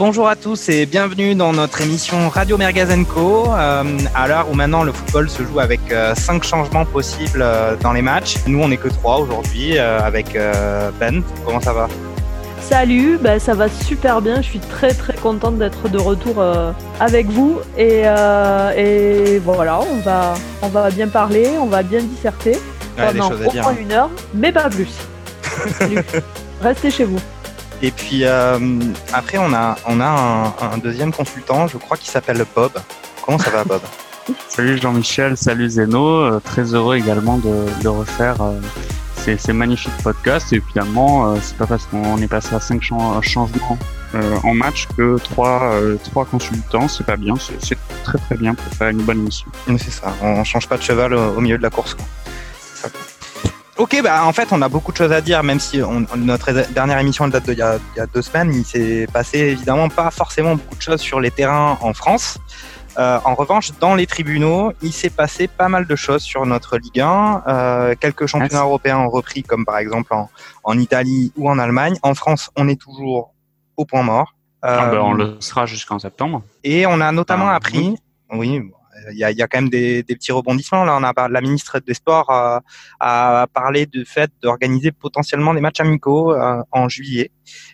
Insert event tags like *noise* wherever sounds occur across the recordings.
bonjour à tous et bienvenue dans notre émission Radio Mergazenco. Euh, à l'heure où maintenant le football se joue avec euh, cinq changements possibles euh, dans les matchs. Nous, on n'est que trois aujourd'hui avec Ben. Comment ça va? Salut, ben, ça va super bien. Je suis très très contente d'être de retour avec vous et, et, voilà, on va on va bien parler, on va bien disserter pendant au moins une heure, mais pas plus. *laughs* Restez chez vous. Et puis euh, après, on a, on a un, deuxième consultant, je crois, qui s'appelle Bob. Comment ça va, Bob *laughs* Salut Jean-Michel, salut Zeno. Euh, très heureux également de, refaire euh, ces, magnifiques podcasts. Et finalement, c'est pas parce qu'on est passé à cinq changements en match que trois, trois consultants, c'est pas bien. C'est très très bien pour faire une bonne émission. C'est ça, on change pas de cheval au, milieu de la course. Quoi. Ok, bah en fait, on a beaucoup de choses à dire, même si notre dernière émission elle date d'il y, a, deux semaines. Il s'est passé évidemment pas forcément beaucoup de choses sur les terrains en France. Euh, en revanche, dans les tribunaux, il s'est passé pas mal de choses sur notre Ligue 1. Euh, quelques championnats européens ont repris, comme par exemple en, Italie ou en Allemagne. En France, on est toujours au point mort. Ah bah, on le sera jusqu'en septembre. Et on a notamment appris, oui, il y a, y a, quand même des, des, petits rebondissements. Là, on a la ministre des Sports a, a parlé du fait d'organiser potentiellement des matchs amicaux euh, en juillet.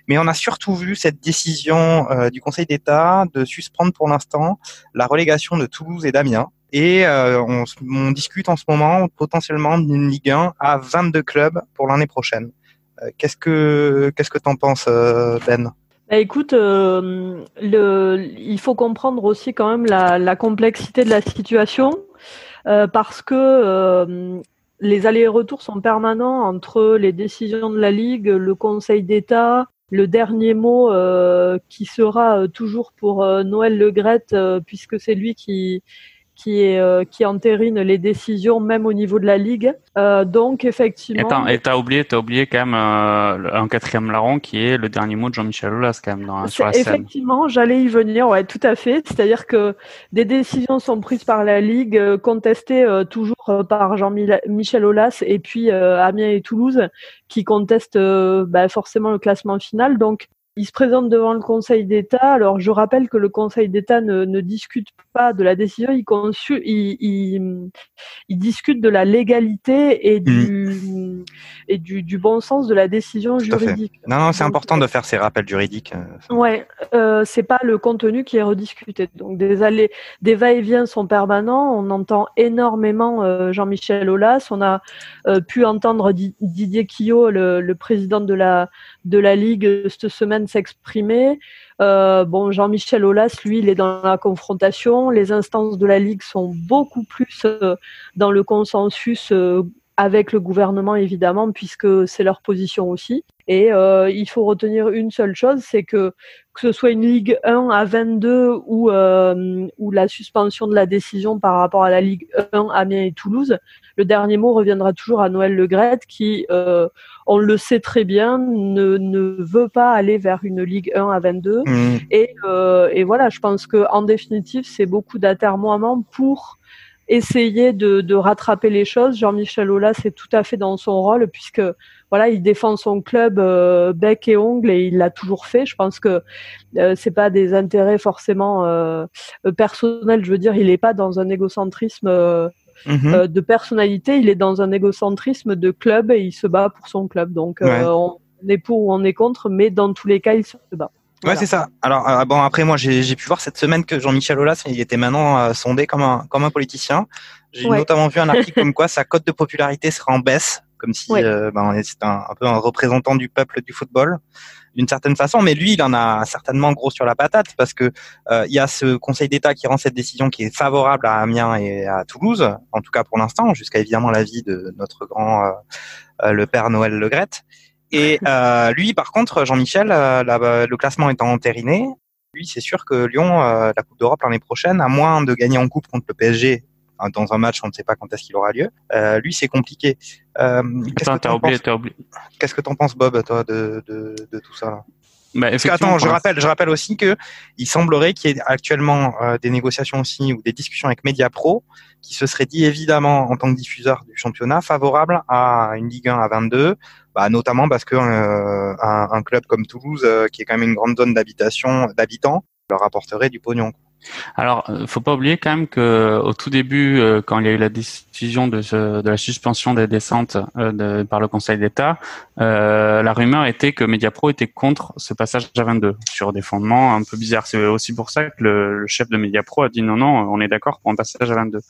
Mais on a surtout vu cette décision euh, du Conseil d'État de suspendre pour l'instant la relégation de Toulouse et d'Amiens. Et euh, on, on, discute en ce moment potentiellement d'une Ligue 1 à 22 clubs pour l'année prochaine. qu'est-ce que qu'est-ce que t'en penses, Ben? Bah, écoute, euh, il faut comprendre aussi quand même la, la complexité de la situation euh, parce que euh, les allers-retours sont permanents entre les décisions de la Ligue, le Conseil d'État, le dernier mot qui sera toujours pour Noël Le puisque c'est lui qui qui, est, euh, qui entérine les décisions même au niveau de la ligue. Euh, donc effectivement. Et t'as oublié, as oublié quand même euh, un quatrième larron qui est le dernier mot de Jean-Michel Aulas quand même dans, sur la scène. Effectivement, j'allais y venir, ouais, tout à fait. C'est-à-dire que des décisions sont prises par la ligue, contestées euh, toujours par Jean-Michel Aulas et puis Amiens et Toulouse qui contestent bah, forcément le classement final. Donc il se présente devant le Conseil d'État. Alors, je rappelle que le Conseil d'État ne, ne, discute pas de la décision, il, consu, il, il, il, discute de la légalité et du, mm. et du, du, bon sens de la décision juridique. Non, non, c'est important de faire ces rappels juridiques. Euh, ouais, euh, c'est pas le contenu qui est rediscuté. Donc, des allées, des va-et-vient sont permanents. On entend énormément euh, Jean-Michel Aulas. On a euh, pu entendre Didier Quillot, le, le président de la de la Ligue cette semaine s'exprimer. Euh, bon, Jean-Michel Aulas, lui, il est dans la confrontation. Les instances de la Ligue sont beaucoup plus euh, dans le consensus euh, avec le gouvernement, évidemment, puisque c'est leur position aussi. Et euh, il faut retenir une seule chose, c'est que que ce soit une Ligue 1 à 22 ou, euh, ou la suspension de la décision par rapport à la Ligue 1 Amiens et Toulouse, le dernier mot reviendra toujours à Noël Legrette qui, euh, on le sait très bien, ne, ne veut pas aller vers une Ligue 1 à 22. Mmh. Et, euh, et voilà, je pense que en définitive, c'est beaucoup d'atermoiements pour essayer de, de, rattraper les choses. Jean-Michel Aulas c'est tout à fait dans son rôle puisque voilà, il défend son club euh, bec et ongle et il l'a toujours fait. Je pense que euh, c'est pas des intérêts forcément euh, personnels. Je veux dire, il n'est pas dans un égocentrisme mhm. de personnalité. Il est dans un égocentrisme de club et il se bat pour son club. Donc on est pour ou on est contre, mais dans tous les cas, il se bat. Ouais, c'est ça. Alors euh, bon, après moi, j'ai pu voir cette semaine que Jean-Michel Aulas, il était maintenant euh, sondé comme un comme un politicien. J'ai notamment vu un article comme quoi sa cote de popularité serait en baisse, comme si euh, ben, c'était un, un, peu un représentant du peuple du football d'une certaine façon. Mais lui, il en a certainement gros sur la patate parce que il y a ce Conseil d'État qui rend cette décision qui est favorable à Amiens et à Toulouse, en tout cas pour l'instant, jusqu'à évidemment l'avis de notre grand le père Noël Legrette. Et *laughs* euh, lui, par contre, Jean-Michel, euh, le classement étant entériné, lui, c'est sûr que Lyon, euh, la Coupe d'Europe l'année prochaine, à moins de gagner en coupe contre le PSG dans un match, on ne sait pas quand est-ce qu'il aura lieu. Euh, lui, c'est compliqué. Euh, Qu'est-ce que t'en penses, Qu'est-ce que t'en penses, Bob, toi, de, de, de tout ça là? Bah, attends, je rappelle, je rappelle aussi que il semblerait qu'il y ait actuellement euh, des négociations aussi ou des discussions avec Mediapro qui se seraient dit évidemment en tant que diffuseur du championnat favorable à une Ligue 1 à 22, bah, notamment parce que euh, un, un, club comme Toulouse, qui est quand même une grande zone d'habitation d'habitants, leur apporterait du pognon. Alors, euh, faut pas oublier quand même que au tout début, euh, quand il y a eu la décision de, de la suspension des descentes euh, de, par le Conseil d'État, la rumeur était que Mediapro était contre ce passage à 22 sur des fondements un peu bizarres. C'est aussi pour ça que le, le, chef de Mediapro a dit non, non, on est d'accord pour un passage à 22.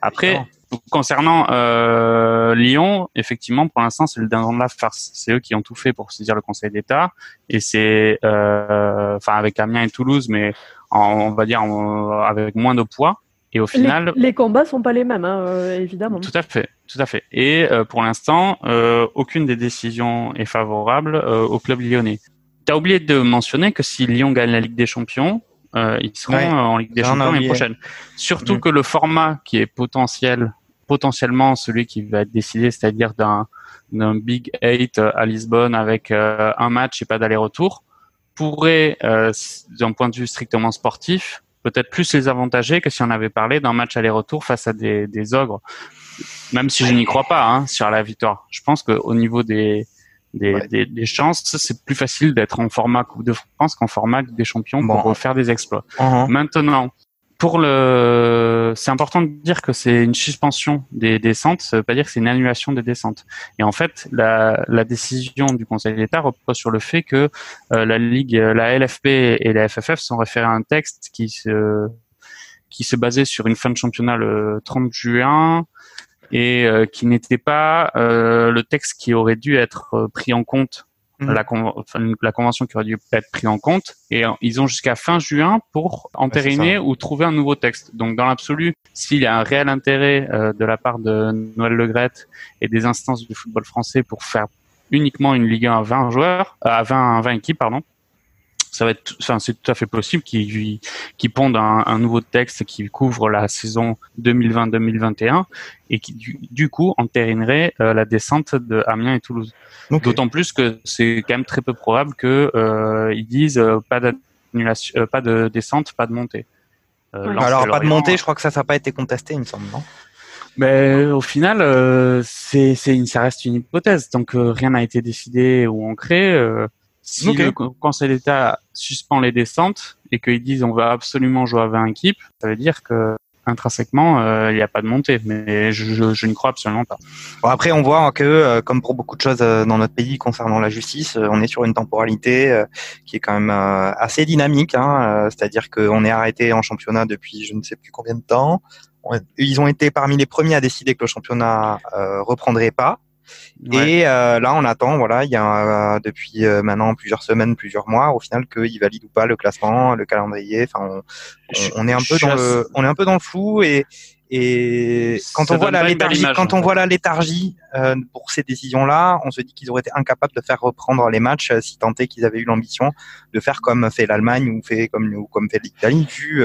Après, concernant euh, Lyon, effectivement, pour l'instant, c'est le dindon de la farce. C'est eux qui ont tout fait pour saisir le Conseil d'État, et c'est, euh, enfin, avec Amiens et Toulouse, mais on va dire avec moins de poids. Et au final, les, les combats sont pas les mêmes, hein, euh, évidemment. Tout à fait, tout à fait. Et euh, pour l'instant, euh, aucune des décisions est favorable au club lyonnais. Tu as oublié de mentionner que si Lyon gagne la Ligue des Champions, ils seront en Ligue des Champions l'année prochaine. Surtout mm. que le format qui est potentiel potentiellement celui qui va être décidé, c'est-à-dire d'un Big Eight à Lisbonne avec euh, un match et pas d'aller-retour, pourrait, euh, d'un point de vue strictement sportif, peut-être plus les avantager que si on avait parlé d'un match aller-retour face à des, des, ogres. Même si je n'y crois pas hein, sur la victoire. Je pense qu'au niveau des, des, des, des, chances, c'est plus facile d'être en format Coupe de France qu'en format des Champions pour faire des exploits. Uh-huh. Maintenant, pour le, c'est important de dire que c'est une suspension des descentes, ça veut pas dire que c'est une annulation des descentes. Et en fait, la, la décision du Conseil d'État repose sur le fait que euh, la Ligue, la LFP et la FFF sont référés à un texte qui se, qui se basait sur une fin de championnat le 30 juin et euh, qui n'était pas euh, le texte qui aurait dû être pris en compte Mhm. la, la, convention qui aurait dû être prise en compte. Et euh, ils ont jusqu'à fin juin pour entériner ou trouver un nouveau texte. Donc dans l'absolu, s'il y a un réel intérêt euh, de la part de Noël Legrette et des instances du football français pour faire uniquement une Ligue 1 à 20 joueurs, euh, à 20, 20 équipes, pardon, ça va être, enfin, c'est tout à fait possible qu'ils qu pondent un, un, nouveau texte qui couvre la saison 2020-2021 et qui du, coup entérinerait euh, la descente de Amiens et Toulouse. D'autant plus que c'est quand même très peu probable que euh, disent euh, pas d'annulation, euh, pas de descente, pas de montée. Alors pas de montée, je crois que ça, ça n'a pas été contesté, il me semble, non? Mais au final, euh, c'est, c'est, ça reste une hypothèse. Donc rien n'a été décidé ou ancré. Euh, si le Conseil d'État suspend les descentes et qu'ils disent on va absolument jouer à 20 équipes, ça veut dire que intrinsèquement, euh, il n'y a pas de montée. Mais je, je, je n'y crois absolument pas. Bon, après, on voit que, euh, comme pour beaucoup de choses euh, dans notre pays concernant la justice, on est sur une temporalité qui est quand même assez dynamique. Hein, C'est-à-dire qu'on est arrêté en championnat depuis je ne sais plus combien de temps. Ils ont été parmi les premiers à décider que le championnat reprendrait pas. Et euh, là, on attend, voilà, il y a euh, depuis euh, maintenant plusieurs semaines, plusieurs mois, au final, qu'ils valident ou pas le classement, le calendrier. Enfin, on, est un peu dans le, on est un peu dans le flou et et quand on voit la léthargie, quand on voit la léthargie pour ces décisions-là, on se dit qu'ils auraient été incapables de faire reprendre les matchs si tant est qu'ils avaient eu l'ambition de faire comme fait l'Allemagne ou fait comme ou comme fait l'Italie, vu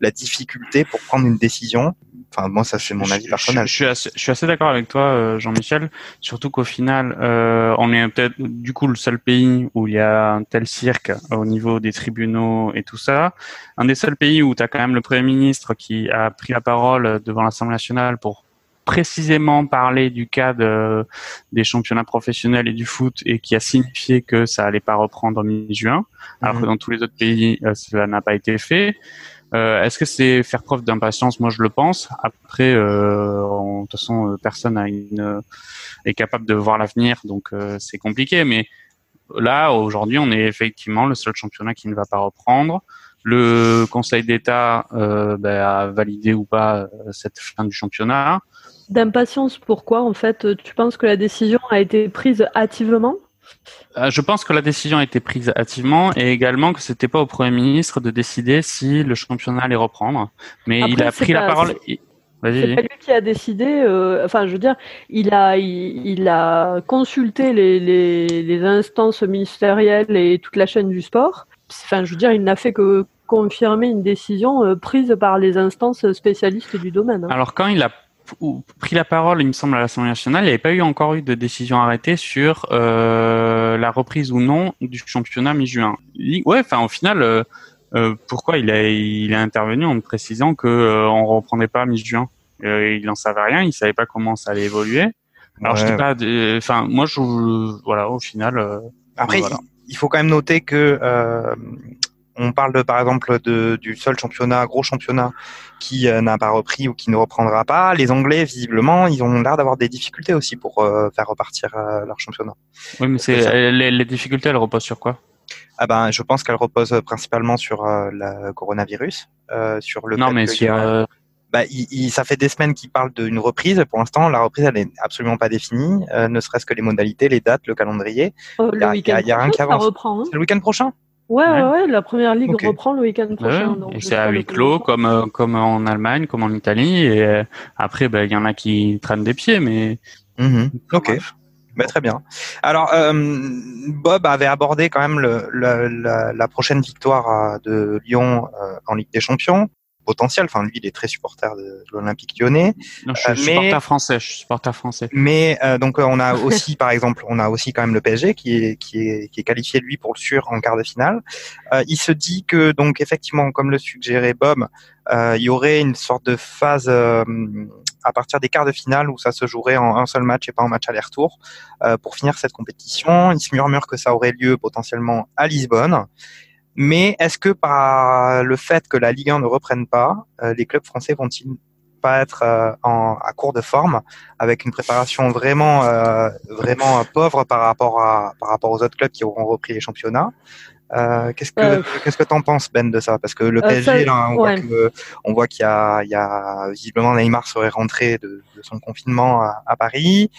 la difficulté pour prendre une décision. Enfin, moi, ça c'est mon avis personnel. Je, suis assez, je suis assez d'accord avec toi, euh, Jean-Michel. Surtout qu'au final, euh, on est peut-être du coup le seul pays où il y a un tel cirque au niveau des tribunaux et tout ça. Un des seuls pays où tu as quand même le Premier ministre qui a pris la parole devant l'Assemblée nationale pour précisément parler du cas de, des championnats professionnels et du foot et qui a signifié que ça allait pas reprendre en mi-juin, alors que mhm. dans tous les autres pays, euh, cela n'a pas été fait. Euh, Est-ce que c'est faire preuve d'impatience? Moi, je le pense. Après, euh, de toute façon, personne a une, est capable de voir l'avenir, donc c'est compliqué. Mais là, aujourd'hui, on est effectivement le seul championnat qui ne va pas reprendre. Le Conseil d'État euh, ben, a validé ou pas cette fin du championnat. D'impatience, pourquoi en fait Tu penses que la décision a été prise hâtivement? Euh, je pense que la décision a été prise hâtivement et également que c'était pas au Premier ministre de décider si le championnat allait reprendre. Mais il a pris la parole. C'est pas lui qui a décidé. Euh, enfin, je veux dire, il a, il, a consulté les, les, les, instances ministérielles et toute la chaîne du sport. Enfin, je veux dire, il n'a fait que confirmer une décision euh, prise par les instances spécialistes du domaine. Hein. Alors, quand il a pris la parole, il me semble, à l'Assemblée nationale. Il n'y avait pas eu encore eu de décision arrêtée sur euh, la reprise ou non du championnat mi-juin. Ouais, enfin, au final, euh, euh, pourquoi il a, il intervenu en précisant que euh, on reprendrait pas mi-juin? Il n'en savait rien, il savait pas comment ça allait évoluer. Alors je dis pas, enfin, moi, je, voilà, au final. Après, il faut quand même noter que on parle de, par exemple de, du seul championnat, gros championnat, qui euh, n'a pas repris ou qui ne reprendra pas. Les Anglais, visiblement, ils ont l'air d'avoir des difficultés aussi pour euh, faire repartir euh, leur championnat. Oui, mais c'est les, les, difficultés, elles reposent sur quoi? Ah ben, je pense qu'elles reposent principalement sur le coronavirus, sur le. Non, mais sur. Bah, il, ça fait des semaines qu'ils parlent d'une reprise. Pour l'instant, la reprise, elle est absolument pas définie, ne serait-ce que les modalités, les dates, le calendrier. il y a, y a, y a rien qui avance. Hein? C'est le week-end prochain? Ouais, ouais, ouais, la première ligue reprend le week-end prochain. et c'est à huis clos, comme, euh, comme en Allemagne, comme en Italie. Et euh, après, bah, il y en a qui traînent des pieds, mais. Mhm. Ok. Bah, très bien. Alors, euh, Bob avait abordé quand même le, la, la, prochaine victoire de Lyon en Ligue des Champions potentiel. Enfin, lui, il est très supporter de, l'Olympique Lyonnais. Non, je suis supporter français. Je suis supporter français. Mais euh, donc, on a aussi, *laughs* par exemple, on a aussi quand même le PSG qui est qui est qui est qualifié lui pour le sûr en quart de finale. Euh, il se dit que donc effectivement, comme le suggérait Bob, euh, il y aurait une sorte de phase à partir des quarts de finale où ça se jouerait en un seul match et pas en match aller-retour pour finir cette compétition. Il se murmure que ça aurait lieu potentiellement à Lisbonne. Mais est-ce que par le fait que la Ligue 1 ne reprenne pas, euh, les clubs français vont-ils pas être euh, en, à court de forme avec une préparation vraiment euh, vraiment pauvre par rapport à par rapport aux autres clubs qui auront repris les championnats? Qu'est-ce que qu'est-ce que t'en penses Ben de ça? Parce que le PSG là, on, voit que, on voit qu'il y a il y a visiblement Neymar serait rentré de, de son confinement à, à Paris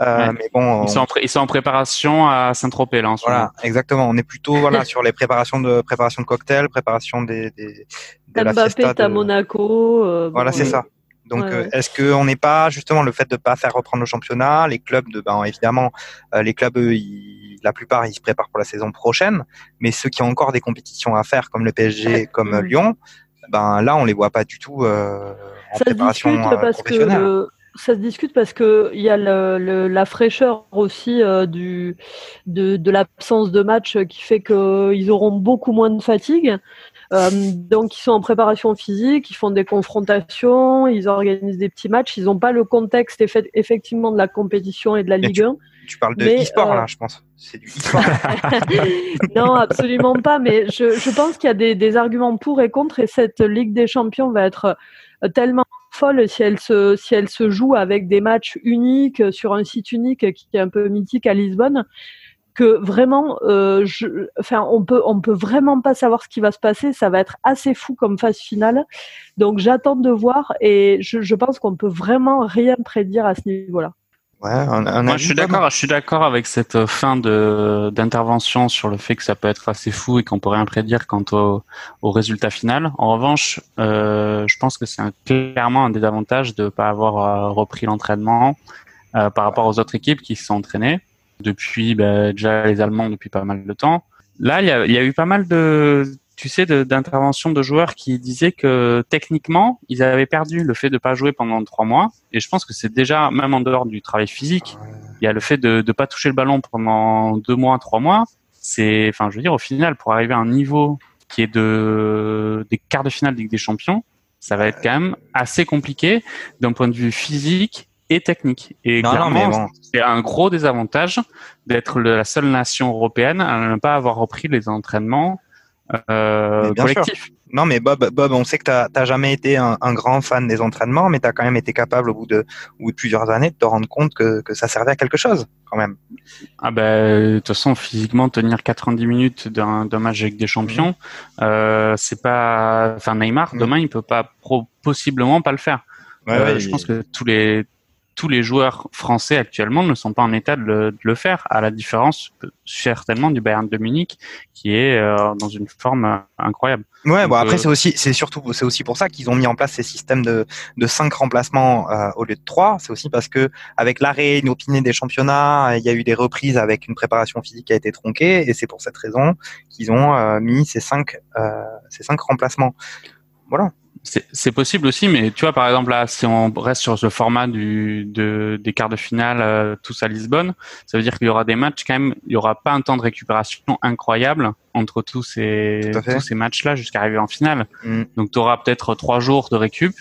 euh, mais bon, ils sont, en ils sont en préparation à Saint-Tropez là. En voilà, exactement. On est plutôt voilà *laughs* sur les préparations de préparation de cocktails, préparation des, des de la Mbappé à Monaco. Euh, voilà, c'est ça. Donc, euh, est-ce qu'on n'est pas justement le fait de pas faire reprendre le championnat, les clubs de, ben évidemment, les clubs, eux, la plupart, ils se préparent pour la saison prochaine, mais ceux qui ont encore des compétitions à faire, comme le PSG, comme Lyon, ben là, on les voit pas du tout en ça préparation parce Que ça se discute parce que il y a le, la fraîcheur aussi euh, du de, de l'absence de match qui fait qu'ils auront beaucoup moins de fatigue. Euh, donc ils sont en préparation physique, ils font des confrontations, ils organisent des petits matchs. Ils n'ont pas le contexte effectivement de la compétition et de la Ligue 1. Tu parles de e-sport là, euh, je pense. C'est du e-sport. *laughs* non, absolument pas. Mais je, je pense qu'il y a des, des arguments pour et contre, et cette Ligue des Champions va être tellement folle si elle se si elle se joue avec des matchs uniques sur un site unique qui est un peu mythique à Lisbonne que vraiment euh, je, enfin on peut on peut vraiment pas savoir ce qui va se passer ça va être assez fou comme phase finale donc j'attends de voir et je, je pense qu'on peut vraiment rien prédire à ce niveau là moi, je suis d'accord. Je suis d'accord avec cette fin de d'intervention sur le fait que ça peut être assez fou et qu'on peut rien prédire quant au, au résultat final. En revanche, euh, je pense que c'est clairement un des avantages de pas avoir euh, repris l'entraînement euh, par rapport aux autres équipes qui se sont entraînées depuis bah, déjà les Allemands depuis pas mal de temps. Là, il y a, y a eu pas mal de tu sais, d'interventions de, joueurs qui disaient que techniquement, ils avaient perdu le fait de pas jouer pendant trois mois. Et je pense que c'est déjà, même en dehors du travail physique, il y a le fait de ne pas toucher le ballon pendant deux mois, trois mois. C'est, enfin, je veux dire, au final, pour arriver à un niveau qui est de des quarts de finale de Ligue des Champions, ça va être quand même assez compliqué d'un point de vue physique et technique. Et clairement, c'est un gros désavantage d'être la seule nation européenne à ne pas avoir repris les entraînements euh, collectif. Non, mais Bob, Bob, on sait que tu n'as jamais été un, grand fan des entraînements, mais tu as quand même été capable au bout de, plusieurs années de te rendre compte que, que ça servait à quelque chose, quand même. Ah ben, de toute façon, physiquement, tenir 90 minutes d'un match avec des champions, mmh. euh, c'est pas, enfin Neymar, mmh. demain, il peut pas possiblement pas le faire. Euh, je pense que tous les tous les joueurs français actuellement ne sont pas en état de le, faire, à la différence certainement du Bayern de Munich qui est euh, dans une forme euh, incroyable. Ouais, bon après euh, c'est aussi c'est surtout c'est aussi pour ça qu'ils ont mis en place ces systèmes de de cinq remplacements au lieu de trois. C'est aussi parce que avec l'arrêt inopiné des championnats, il y a eu des reprises avec une préparation physique qui a été tronquée et c'est pour cette raison qu'ils ont mis ces cinq ces cinq remplacements. Voilà. C'est possible aussi, mais tu vois, par exemple, là, si on reste sur ce format du, de, des quarts de finale euh, tous à Lisbonne, ça veut dire qu'il y aura des matchs quand même, il n'y aura pas un temps de récupération incroyable entre tous ces, tous ces matchs-là jusqu'à arriver en finale. Mm. Donc, tu auras peut-être trois jours de récup,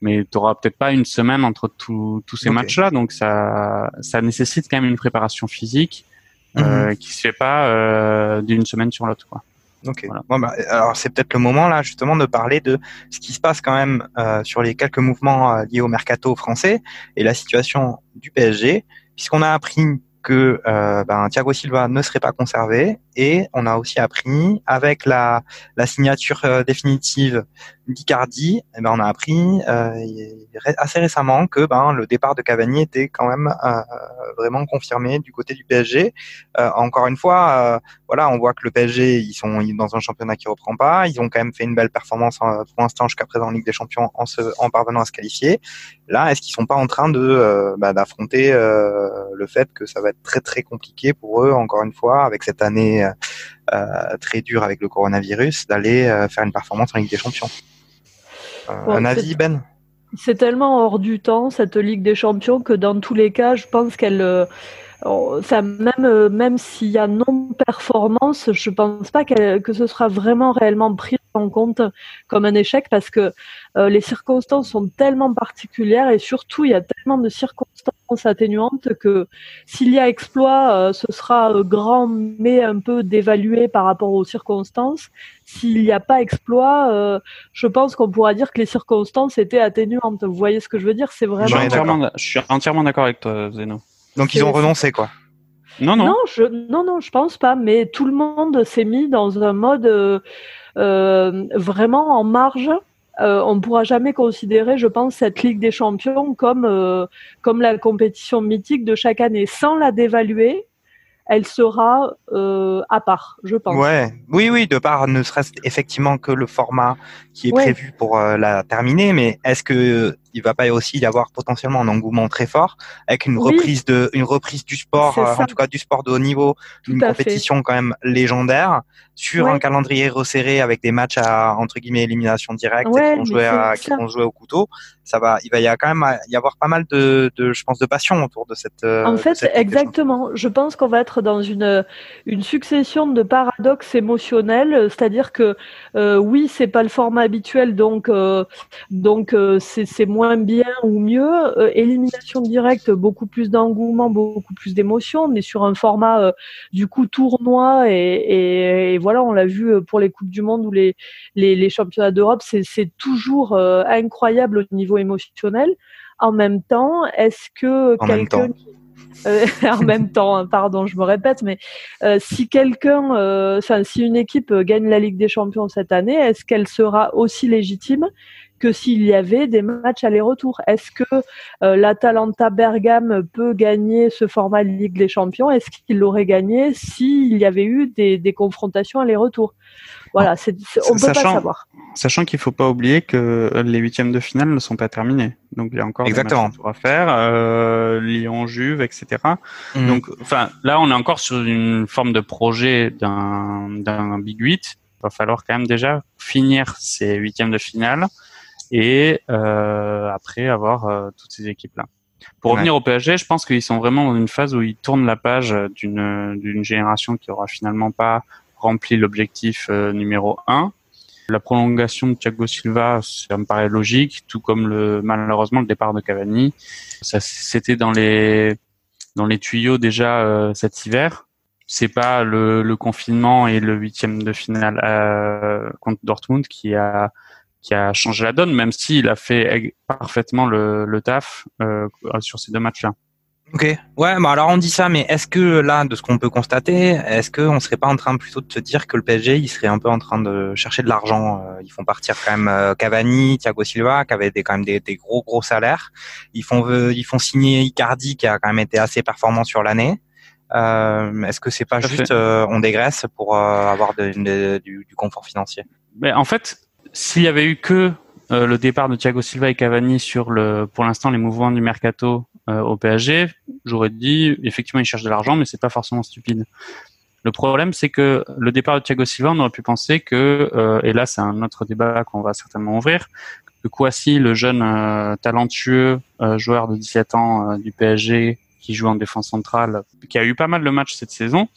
mais tu auras peut-être pas une semaine entre tous ces matchs-là. Donc, ça, ça nécessite quand même une préparation physique euh, mm-hmm. qui se fait pas euh, d'une semaine sur l'autre, quoi. Ok. Bon, bah, alors c'est peut-être le moment là justement de parler de ce qui se passe quand même euh, sur les quelques mouvements euh, liés au mercato français et la situation du PSG, puisqu'on a appris que euh, ben, Thiago Silva ne serait pas conservé et on a aussi appris avec la, signature euh, définitive d'Icardi, eh ben, on a appris euh, assez récemment que ben, le départ de Cavani était quand même euh, vraiment confirmé du côté du PSG. Euh, encore une fois, voilà, on voit que le PSG ils sont dans un championnat qui reprend pas, ils ont quand même fait une belle performance pour l'instant jusqu'à présent en Ligue des Champions en, parvenant à se qualifier. Là, est-ce qu'ils sont pas en train de bah, d'affronter le fait que ça va être très très compliqué pour eux encore une fois avec cette année euh, très dur avec le coronavirus d'aller euh, faire une performance en Ligue des Champions. Euh, un avis, Ben C'est tellement hors du temps cette Ligue des Champions que dans tous les cas, je pense qu'elle ça, même même s'il y a non performance, je pense pas que ce sera vraiment réellement pris en compte comme un échec parce que euh, les circonstances sont tellement particulières et surtout il y a tellement de circonstances atténuantes que s'il y a exploit, euh, ce sera euh, grand mais un peu dévalué par rapport aux circonstances. S'il n'y a pas exploit, je pense qu'on pourra dire que les circonstances étaient atténuantes. Vous voyez ce que je veux dire? C'est vraiment. Je suis entièrement d'accord avec toi, Zeno. Donc ils ont renoncé quoi non, non. Non, je, non, non, je pense pas. Mais tout le monde s'est mis dans un mode euh, vraiment en marge. Euh, on ne pourra jamais considérer, je pense, cette Ligue des Champions comme, euh, comme la compétition mythique de chaque année. Sans la dévaluer, elle sera euh, à part, je pense. Ouais, oui, oui, de part ne serait-ce effectivement que le format qui est prévu pour euh, la terminer, mais est-ce que il va pas aussi y avoir potentiellement un engouement très fort avec une reprise de une reprise du sport, euh, en tout cas du sport de haut niveau, une compétition quand même légendaire sur un calendrier resserré avec des matchs à entre guillemets élimination directe qui vont jouer à, qui vont jouer au couteau. Ça va, il va y a quand même y avoir pas mal de, de je pense de passion autour de cette. Euh, en fait, exactement. Je pense qu'on va être dans une une succession de paradoxes émotionnels, c'est-à-dire que euh, oui, c'est pas le format habituel, donc euh, donc euh, c'est moins bien ou mieux. Euh, élimination directe, beaucoup plus d'engouement, beaucoup plus d'émotion. On est sur un format du coup tournoi et, et, voilà, on l'a vu pour les coupes du monde ou les les, les championnats d'Europe, c'est toujours incroyable au niveau émotionnel. En même temps, est-ce que quelqu'un euh, *laughs* en même temps, hein, pardon, je me répète, mais euh, si quelqu'un, euh, si une équipe gagne la Ligue des Champions cette année, est-ce qu'elle sera aussi légitime que s'il y avait des matchs aller-retour Est-ce que l'Atalanta Bergame peut gagner ce format Ligue des Champions? Est-ce qu'il l'aurait gagné s'il y avait eu des, des confrontations aller-retour? Voilà, c'est, on peut pas savoir. Sachant qu'il faut pas oublier que les huitièmes de finale ne sont pas terminés. Donc il y a encore Exactement. des matchs à faire, euh, Lyon, Juve, etc. Mhm. Donc, enfin, là, on est encore sur une forme de projet d'un d'un Big 8. Il va falloir quand même déjà finir ces huitièmes de finale et euh, après avoir euh, toutes ces équipes là. Pour revenir au PSG, je pense qu'ils sont vraiment dans une phase où ils tournent la page d'une d'une génération qui aura finalement pas rempli l'objectif euh, numéro 1 la prolongation de Thiago Silva, ça me paraît logique, tout comme le malheureusement le départ de Cavani. Ça, c'était dans les dans les tuyaux déjà euh, cet hiver. C'est pas le, le, confinement et le huitième de finale euh, contre Dortmund qui a qui a changé la donne, même s'il a fait parfaitement le, le taf euh, sur ces deux matchs-là. Ok. Ouais, bah alors on dit ça, mais est-ce que là, de ce qu'on peut constater, est-ce qu'on serait pas en train plutôt de se dire que le PSG, il serait un peu en train de chercher de l'argent euh, Ils font partir quand même euh, Cavani, Thiago Silva, qui avaient des, quand même des, des, gros gros salaires. Ils font ils font signer Icardi, qui a quand même été assez performant sur l'année. Euh, est-ce que c'est pas juste euh, on dégraisse pour avoir de, du, du, confort financier? Mais en fait, s'il y avait eu que le départ de Thiago Silva et Cavani sur le, pour l'instant, les mouvements du mercato euh, au PSG, j'aurais dit effectivement ils cherchent de l'argent, mais c'est pas forcément stupide. Le problème, c'est que le départ de Thiago Silva, on aurait pu penser que, euh, et là c'est un autre débat qu'on va certainement ouvrir, que Kouassi, le jeune euh, talentueux euh, joueur de 17 ans du PSG qui joue en défense centrale, qui a eu pas mal de matchs cette saison,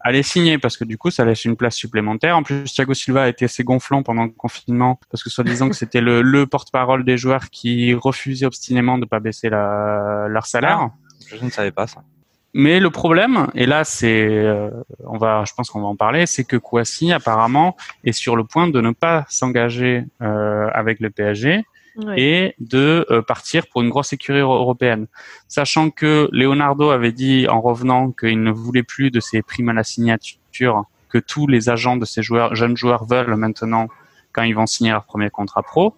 allait signer parce que du coup ça laisse une place supplémentaire. En plus, Thiago Silva a été assez gonflant pendant le confinement parce que soi-disant que c'était le, *laughs* le porte-parole des joueurs qui refusaient obstinément de pas baisser la, leur salaire. Ah, je ne savais pas ça. Mais le problème, et là c'est, euh, on va, je pense qu'on va en parler, c'est que Kouassi apparemment est sur le point de ne pas s'engager euh, avec le PSG et de euh, partir pour une grosse écurie européenne, sachant que Leonardo avait dit en revenant qu'il ne voulait plus de ces primes à la signature que tous les agents de ces joueurs, jeunes joueurs veulent maintenant quand ils vont signer leur premier contrat pro,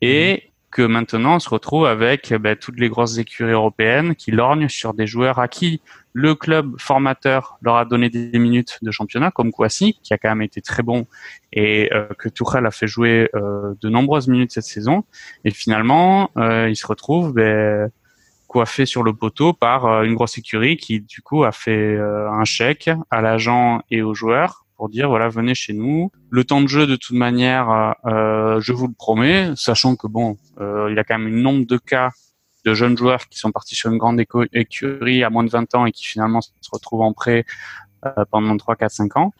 et que maintenant on se retrouve avec ben, toutes les grosses écuries européennes qui lorgnent sur des joueurs à qui le club formateur leur a donné des minutes de championnat, comme Kouassi, qui a quand même été très bon et euh, que Tourelle a fait jouer euh, de nombreuses minutes cette saison. Et finalement, euh, il se retrouve ben, coiffé sur le poteau par une grosse écurie qui du coup a fait un chèque à l'agent et aux joueurs pour dire voilà venez chez nous. Le temps de jeu de toute manière, je vous le promets, sachant que bon, il a quand même un nombre de cas de jeunes joueurs qui sont partis sur une grande écurie à moins de 20 ans et qui finalement se retrouvent en prêt euh, pendant 3, 4, 5 ans.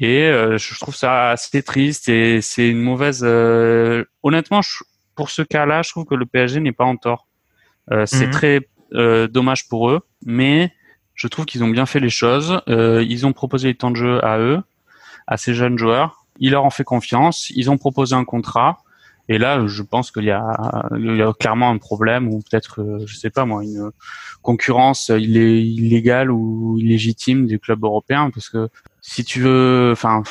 Et euh, je trouve ça assez triste et c'est une mauvaise. Euh, honnêtement, pour ce cas-là, je trouve que le PSG n'est pas en tort. c'est mhm. très dommage pour eux, mais je trouve qu'ils ont bien fait les choses. ils ont proposé les temps de jeu à eux, à ces jeunes joueurs. Ils leur ont fait confiance. Ils ont proposé un contrat. Et là, je pense qu'il y a, il y a clairement un problème ou peut-être, euh, je sais pas moi, une concurrence illégale ou illégitime du club européen parce que si tu veux, enfin,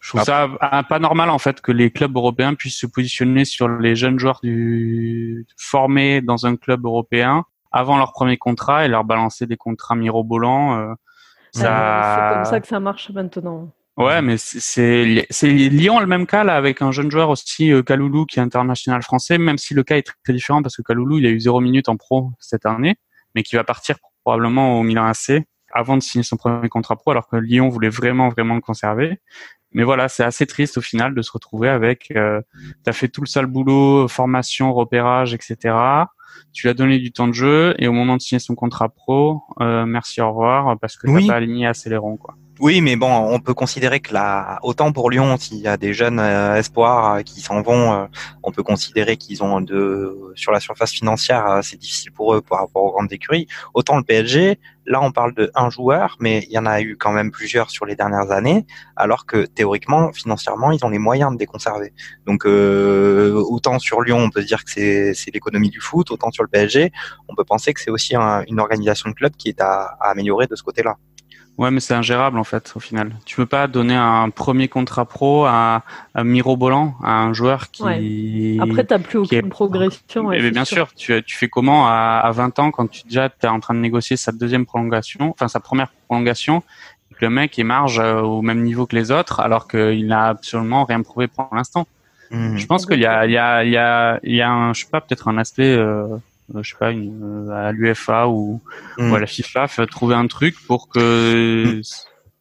je trouve ça pas normal en fait que les clubs européens puissent se positionner sur les jeunes joueurs du formés dans un club européen avant leur premier contrat et leur balancer des contrats mirobolants. Euh, ça... C'est comme ça que ça marche maintenant. Ouais, mais c'est Lyon le même cas là avec un jeune joueur aussi euh, Kaloulou qui est international français, même si le cas est très, différent parce que Kaloulou il a eu zéro minute en pro cette année, mais qui va partir probablement au Milan AC avant de signer son premier contrat pro, alors que Lyon voulait vraiment vraiment le conserver. Mais voilà, c'est assez triste au final de se retrouver avec, euh, t'as fait tout le sale boulot, formation, repérage, etc. Tu lui as donné du temps de jeu et au moment de signer son contrat pro, euh, merci au revoir parce que t'as pas aligné assez les ronds quoi. Oui, mais bon, on peut considérer que là, autant pour Lyon, s'il y a des jeunes euh, espoirs euh, qui s'en vont, euh, on peut considérer qu'ils ont de sur la surface financière, c'est difficile pour eux par rapport aux grandes écuries. Autant le PSG, là, on parle de un joueur, mais il y en a eu quand même plusieurs sur les dernières années, alors que théoriquement, financièrement, ils ont les moyens de les conserver. Donc, autant sur Lyon, on peut dire que c'est l'économie du foot, autant sur le PSG, on peut penser que c'est aussi une organisation de club qui est à améliorer de ce côté-là. Ouais, mais c'est ingérable en fait au final. Tu peux pas donner un premier contrat pro à, à mirobolant à un joueur qui. Ouais. Après, t'as plus aucune progression. mais bien sûr, tu, tu fais comment à, à 20 ans quand tu déjà es en train de négocier sa deuxième prolongation, enfin sa première prolongation, et que le mec est marge euh, au même niveau que les autres, alors qu'il n'a absolument rien prouvé pour l'instant. Mmh. Je pense qu'il y a, il y a, il y a, il y a un, je sais pas, peut-être un aspect. Euh, je sais pas, une, euh, à l'UFA ou, hmm. à la FIFA, trouver un truc pour que hmm.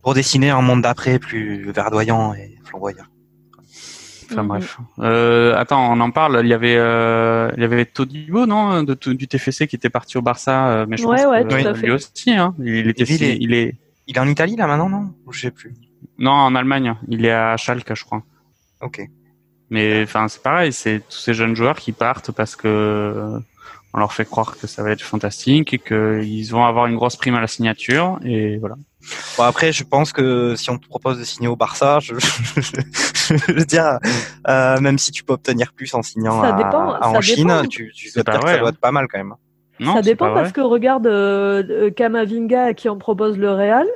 pour dessiner un monde d'après plus verdoyant et flamboyant. Enfin bref. Euh, attends, on en parle. Il y avait, euh, il y avait Todibo, non, de, du TFC qui était parti au Barça, mais je ouais, ouais, tout à fait. lui aussi. Hein. Il était, il, est, il est, il est en Italie là maintenant, non? Je sais plus. Non, en Allemagne. Il est à Schalke, je crois. Ok. Mais enfin, c'est pareil. C'est tous ces jeunes joueurs qui partent parce que on leur fait croire que ça va être fantastique et qu'ils vont avoir une grosse prime à la signature et voilà. Bon après, je pense que si on te propose de signer au Barça, je, *laughs* je, veux dire, euh, même si tu peux obtenir plus en signant en Chine, tu, tu peux dire que ça doit être pas mal quand même. Non, ça dépend parce que regarde euh, Kamavinga à qui on propose le Real.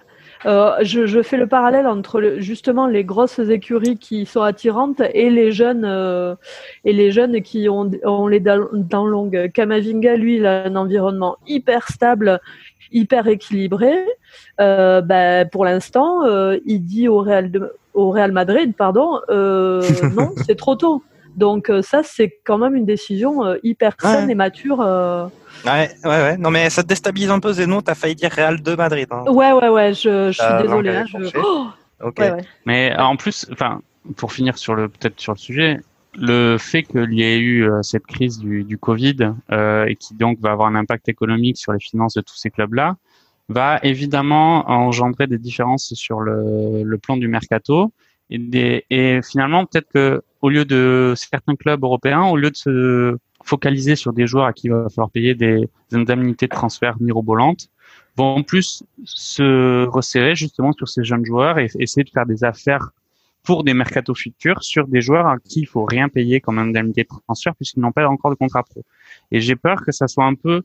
Euh, je, je, fais le parallèle entre le, justement les grosses écuries qui sont attirantes et les jeunes euh, et les jeunes qui ont, ont les dents longues. Kamavinga, lui, il a un environnement hyper stable, hyper équilibré. Euh, bah, pour l'instant, euh, il dit au Real, de, au Real Madrid, pardon, euh, *laughs* non, c'est trop tôt. Donc ça, c'est quand même une décision hyper saine et mature. Ouais, ouais, ouais. Non, mais ça te déstabilise un peu, Zeno. T'as failli dire Real de Madrid. Hein. Ouais, ouais, ouais. Je, je suis désolé. Hein, oh mais en plus, enfin, pour finir sur le peut-être sur le sujet, le fait qu'il y ait eu euh, cette crise du, du Covid euh, et qui donc va avoir un impact économique sur les finances de tous ces clubs-là, va évidemment engendrer des différences sur le, le plan du mercato et, des, et finalement peut-être que au lieu de certains clubs européens, au lieu de se focaliser sur des joueurs à qui il va falloir payer des indemnités de transfert mirobolantes, vont plus se resserrer justement sur ces jeunes joueurs et essayer de faire des affaires pour des mercatos futurs sur des joueurs à qui il faut rien payer comme indemnité de transfert puisqu'ils n'ont pas encore de contrat pro. Et j'ai peur que ça soit un peu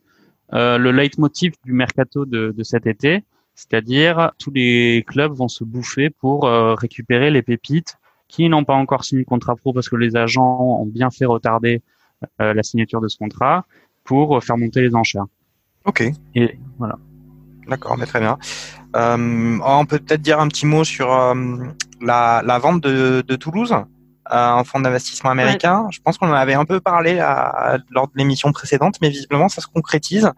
euh, le leitmotiv du mercato de, de cet été, c'est-à-dire tous les clubs vont se bouffer pour euh, récupérer les pépites qui n'ont pas encore signé de contrat pro parce que les agents ont bien fait retarder euh, la signature de ce contrat pour faire monter les enchères. Ok. Et voilà. D'accord, mais très bien. Euh, on peut peut-être dire un petit mot sur euh, la, la, vente de, de Toulouse? Euh, en fonds d'investissement américain. Je pense qu'on en avait un peu parlé à, lors de l'émission précédente, mais visiblement ça se concrétise.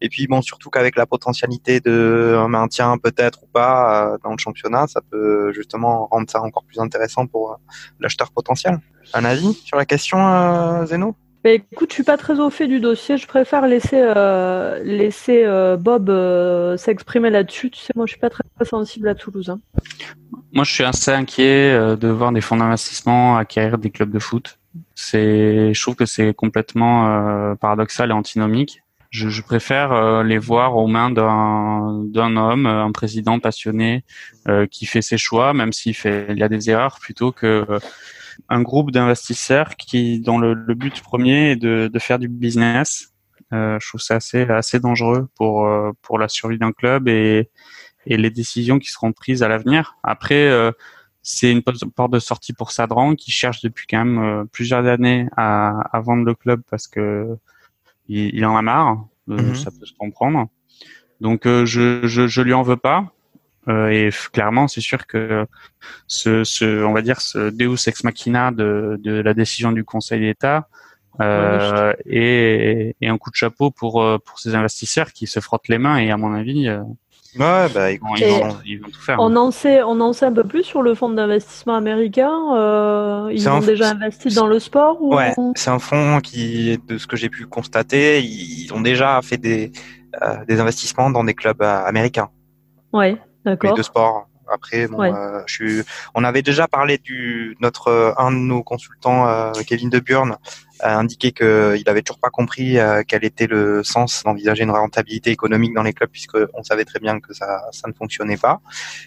Et puis bon, surtout qu'avec la potentialité de un maintien peut-être ou pas euh, dans le championnat, ça peut justement rendre ça encore plus intéressant pour l'acheteur potentiel. Un avis sur la question, Zeno? Bah, écoute, je suis pas très au fait du dossier. Je préfère laisser euh, laisser euh, Bob euh, s'exprimer là-dessus. Tu sais, moi, je suis pas très, sensible à Toulouse. Hein. Moi, je suis assez inquiet de voir des fonds d'investissement acquérir des clubs de foot. C'est, je trouve que c'est complètement paradoxal et antinomique. Je, je préfère les voir aux mains d'un d'un homme, un président passionné qui fait ses choix, même s'il fait il y a des erreurs, plutôt que un groupe d'investisseurs qui, dont le, but premier est de, faire du business. Euh, je trouve ça assez assez dangereux pour euh, pour la survie d'un club et et les décisions qui seront prises à l'avenir. Après, euh, c'est une porte de sortie pour Sadran qui cherche depuis quand même plusieurs années à, à vendre le club parce que il, en a marre. Mhm. Ça peut se comprendre. Donc je, je je lui en veux pas. Euh, et clairement, c'est sûr que ce, ce, on va dire, ce Deus ex machina de, de la décision du Conseil d'État euh, et, et, un coup de chapeau pour euh, pour ces investisseurs qui se frottent les mains et à mon avis. Euh, ouais, bah, ils, vont, ils, vont, tout faire. On en sait, on en sait un peu plus sur le fonds d'investissement américain. Euh, ils ont déjà investi dans le sport ou... Ouais, c'est un fonds qui, de ce que j'ai pu constater, ils ont déjà fait des des investissements dans des clubs américains. Ouais mais de sport. Après, bon, euh, je suis... on avait déjà parlé du notre euh, un de nos consultants, euh, Kevin De Burn, a indiqué qu'il avait toujours pas compris quel était le sens d'envisager une rentabilité économique dans les clubs, puisque on savait très bien que ça, ça ne fonctionnait pas.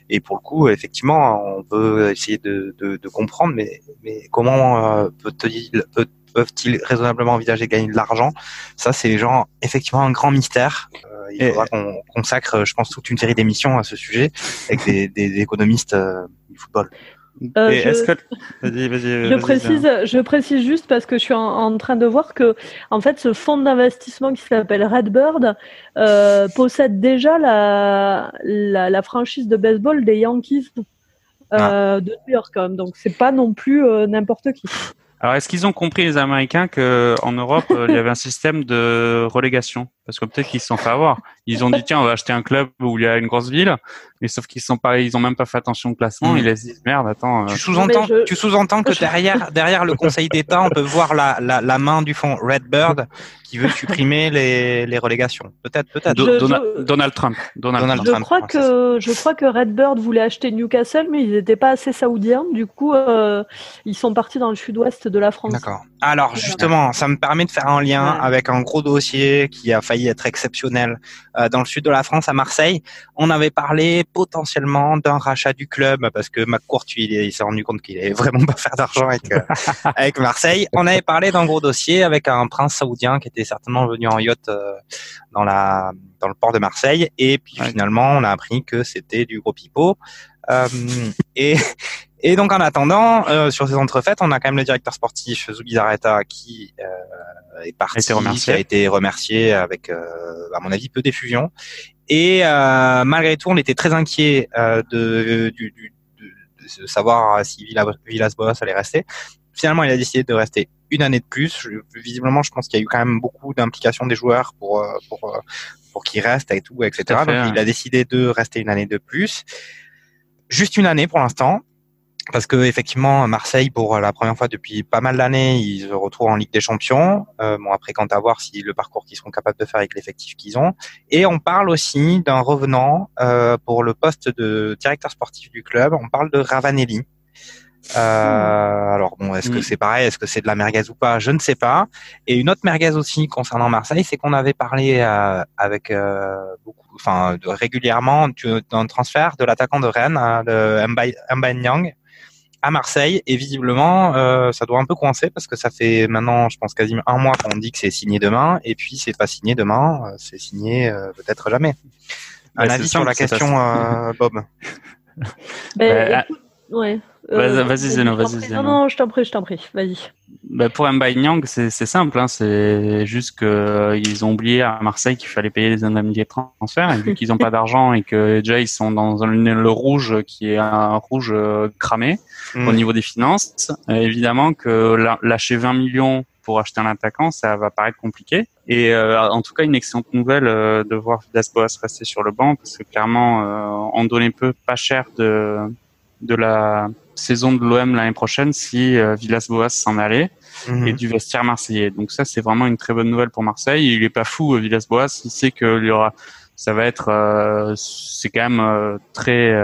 Et pour le coup, effectivement, on peut essayer de, de, de comprendre, mais, mais comment peut-il peut peuvent-ils raisonnablement envisager de gagner de l'argent? Ça, c'est genre effectivement un grand mystère il faudra qu'on consacre, je pense, toute une série d'émissions à ce sujet avec des, des économistes euh, du football. Euh, je... je précise, je précise juste parce que je suis en, train de voir que, en fait, ce fonds d'investissement qui s'appelle Redbird euh, possède déjà la, la, la, franchise de baseball des Yankees euh, ah. de New York, quand même. Donc, c'est pas non plus euh, n'importe qui. Alors, est-ce qu'ils ont compris les Américains que en Europe il y avait un système de relégation? Parce que peut-être qu'ils se sont fait avoir. Ils ont dit tiens, on va acheter un club où il y a une grosse ville, mais sauf qu'ils sont pas, ils ont même pas fait attention au classement. Ils se disent merde, attends. Tu euh. sous-entends, tu sous-entends que derrière, *laughs* derrière le Conseil d'État, on peut voir la, la, la main du fonds Redbird qui veut supprimer les, les relégations. Peut-être, peut-être. Donald Trump. Donald, je crois que je crois que Redbird voulait acheter Newcastle, mais ils n'étaient pas assez saoudiens. Du coup, euh, ils sont partis dans le sud-ouest de la France. D'accord. Alors justement, ça me permet de faire un lien avec un gros dossier qui a failli être exceptionnel euh, dans le sud de la France, à Marseille. On avait parlé potentiellement d'un rachat du club parce que McCourt, il, il s'est rendu compte qu'il n'allait vraiment pas faire d'argent avec euh, *laughs* avec Marseille. On avait parlé d'un gros dossier avec un prince saoudien qui était certainement venu en yacht euh, dans la dans le port de Marseille. Et puis finalement, on a appris que c'était du gros pipeau. Euh, et et donc en attendant, euh, sur ces entrefaites, on a quand même le directeur sportif Zoubi Zareta qui euh, est parti, qui a été remercié avec, euh, à mon avis, peu d'effusion. Et euh, malgré tout, on était très inquiet de, du, du, de, savoir si Villas-Boas allait rester. finalement, il a décidé de rester une année de plus. visiblement, je pense qu'il y a eu quand même beaucoup d'implication des joueurs pour euh, pour euh, pour qu'ils restent et tout, etc. Donc, il a décidé de rester une année de plus. Juste une année pour l'instant parce que effectivement Marseille pour la première fois depuis pas mal d'années ils se retrouvent en Ligue des Champions. Euh, bon après quant à voir si le parcours qu'ils seront capables de faire avec l'effectif qu'ils ont. Et on parle aussi d'un revenant euh, pour le poste de directeur sportif du club. On parle de Ravanelli. Euh, alors bon, est-ce que c'est pareil? Est-ce que c'est de la merguez ou pas? Je ne sais pas. Et une autre merguez aussi concernant Marseille, c'est qu'on avait parlé euh, avec euh, beaucoup, enfin régulièrement d'un transfert de l'attaquant de Rennes, hein, de Mbaye Nyang, à Marseille. Et visiblement euh, ça doit un peu coincer parce que ça fait maintenant je pense quasiment un mois qu'on dit que c'est signé demain. Et puis c'est pas signé demain euh, c'est signé euh, peut-être jamais. Un avis sur la question Bob ben, ouais vas-y Zeno vas-y Zeno. Non non je t'en prie je t'en prie. Vas-y. Bah pour Mbaye Nyang, c'est simple, hein, c'est juste qu'ils euh, ont oublié à Marseille qu'il fallait payer les indemnités de transfert. Et vu *laughs* qu'ils n'ont pas d'argent et que déjà ils sont dans le rouge qui est un rouge euh, cramé au mm. niveau des finances, euh, évidemment que lâcher 20 millions pour acheter un attaquant, ça va paraître compliqué. Et en tout cas, une excellente nouvelle de voir Villas-Boas rester sur le banc parce que clairement, on donnait peu pas cher de de la saison de l'OM l'année prochaine si euh, Villas-Boas s'en allait mhm. et du vestiaire marseillais. Donc ça, c'est vraiment une très bonne nouvelle pour Marseille. Il est pas fou, euh, Villas-Boas. Il sait qu'il y aura, ça va être, euh, c'est quand même très